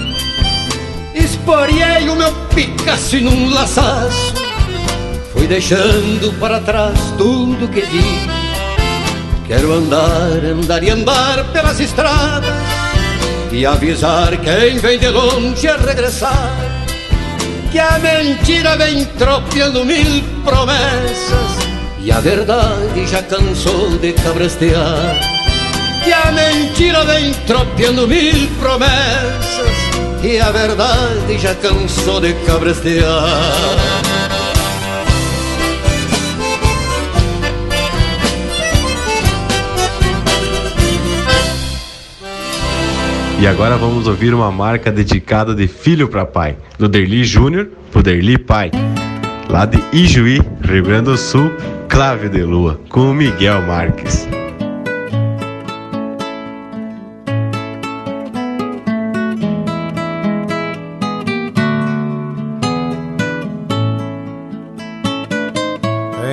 esporei o meu Picasso num laçaço, fui deixando para trás tudo que vi, Quero andar, andar e andar pelas estradas E avisar quem vem de longe a regressar Que a mentira vem tropeando mil promessas E a verdade já cansou de cabrestear. Que a mentira vem tropeando mil promessas. E a verdade já cansou de cabrestear. E agora vamos ouvir uma marca dedicada de filho para pai, do Derli Júnior pro Derli pai. Lá de Ijuí, Rio Grande do Sul, Clave de Lua, com Miguel Marques.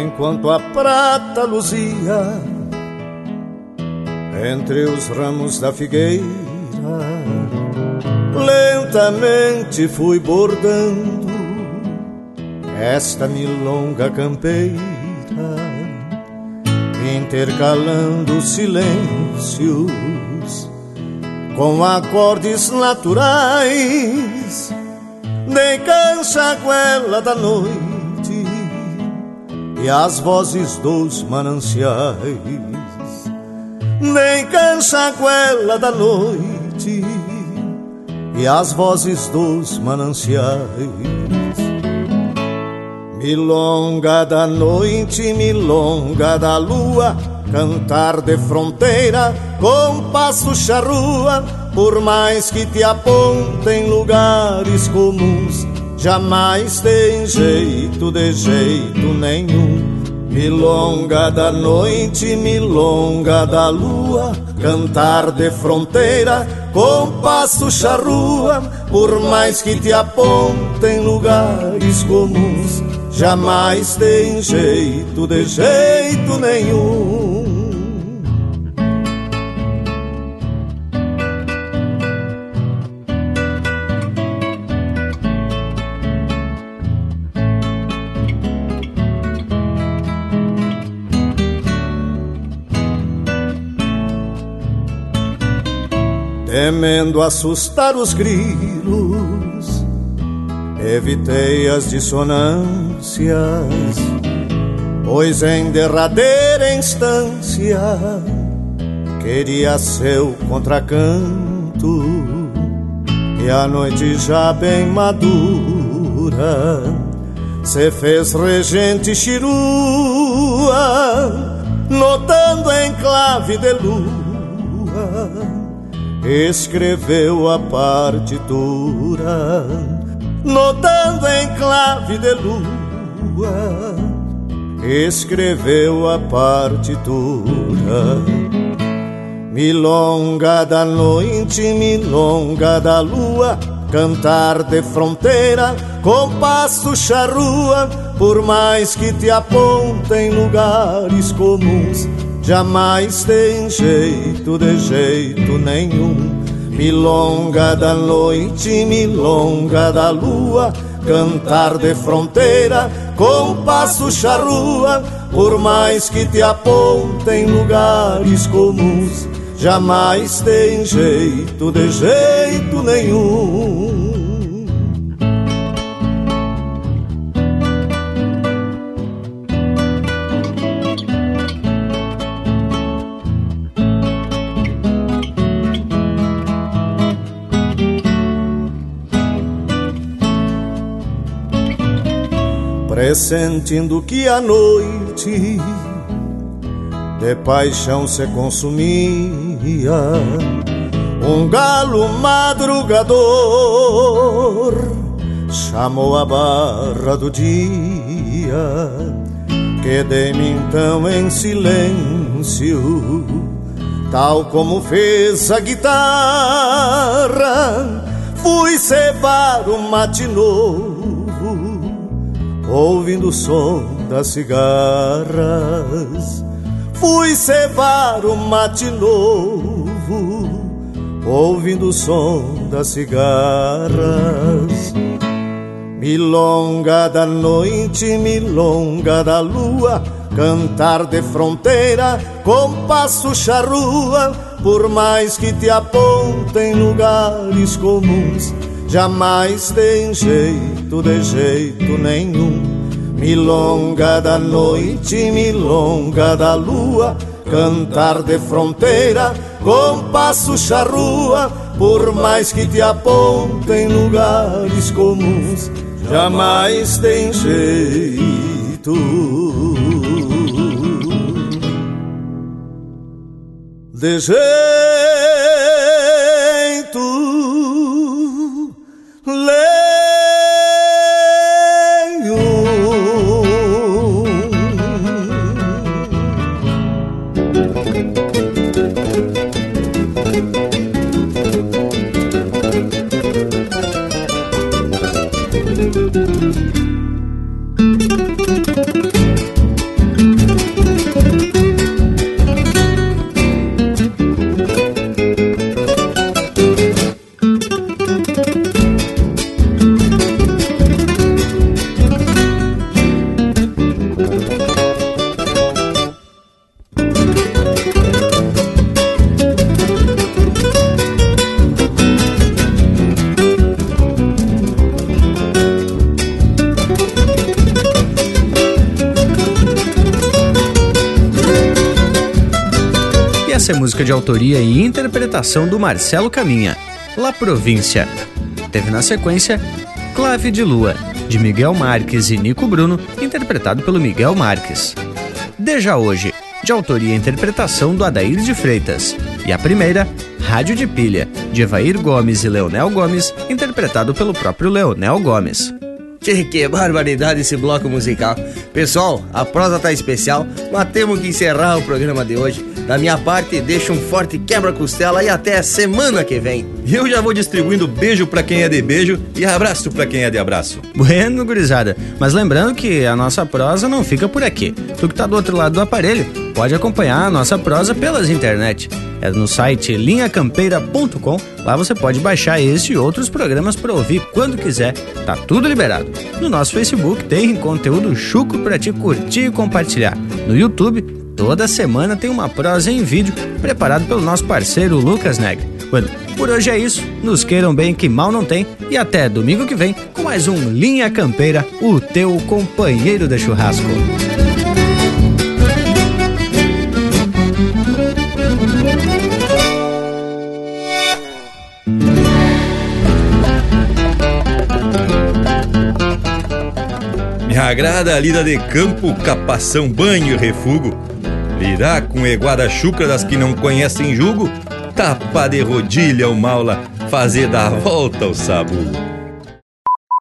Enquanto a prata luzia entre os ramos da figueira Lentamente fui bordando esta milonga campeira, intercalando silêncios com acordes naturais, nem cansa goela da noite e as vozes dos mananciais, nem cansa goela da noite e as vozes dos mananciais. Milonga da noite, milonga da lua, cantar de fronteira, compasso charrua, por mais que te apontem lugares comuns, jamais tem jeito de jeito nenhum. Milonga da noite, milonga da lua, cantar de fronteira, compasso charrua, por mais que te apontem lugares comuns, jamais tem jeito de jeito nenhum. temendo assustar os grilos, evitei as dissonâncias, pois em derradeira instância queria seu contracanto, e a noite já bem madura se fez regente chirua, notando em clave de lua escreveu a partitura, notando em clave de lua, escreveu a partitura. Milonga da noite, milonga da lua, cantar de fronteira, compasso charrua, por mais que te apontem lugares comuns jamais tem jeito de jeito nenhum. Milonga da noite, milonga da lua, cantar de fronteira, compasso charrua, por mais que te apontem lugares comuns, jamais tem jeito de jeito nenhum. Pressentindo que a noite de paixão se consumia. Um galo madrugador chamou a barra do dia. Quedei-me então em silêncio, tal como fez a guitarra. Fui cebar o matinô ouvindo o som das cigarras. Fui cevar o mate novo, ouvindo o som das cigarras. Milonga da noite, milonga da lua, cantar de fronteira, compasso charrua, por mais que te apontem lugares comuns, jamais tem jeito de jeito nenhum. Milonga da noite, milonga da lua, cantar de fronteira, compasso charrua, por mais que te apontem lugares comuns, jamais tem jeito. De jeito Essa de autoria e interpretação do Marcelo Caminha, La Província. Teve na sequência Clave de Lua, de Miguel Marques e Nico Bruno, interpretado pelo Miguel Marques. Deja Hoje, de autoria e interpretação do Adair de Freitas. E a primeira, Rádio de Pilha, de Evair Gomes e Leonel Gomes, interpretado pelo próprio Leonel Gomes. Tchê, que barbaridade esse bloco musical. Pessoal, a prosa tá especial, mas temos que encerrar o programa de hoje. Da minha parte, deixo um forte quebra-costela e até semana que vem. Eu já vou distribuindo beijo para quem é de beijo e abraço para quem é de abraço. Bueno, gurizada. Mas lembrando que a nossa prosa não fica por aqui. Tu que tá do outro lado do aparelho, pode acompanhar a nossa prosa pelas internet. É no site linhacampeira.com. Lá você pode baixar este e outros programas para ouvir quando quiser. Tá tudo liberado. No nosso Facebook tem conteúdo chuco para te curtir e compartilhar. No YouTube, toda semana tem uma prosa em vídeo preparado pelo nosso parceiro Lucas Neg. Bueno, por hoje é isso. Nos queiram bem que mal não tem. E até domingo que vem com mais um Linha Campeira, o teu companheiro de churrasco. Me agrada a lida de campo, capação, banho e refugo. Lidar com eguada chucra das que não conhecem jugo, tapa de rodilha o maula, fazer dar volta ao sabugo.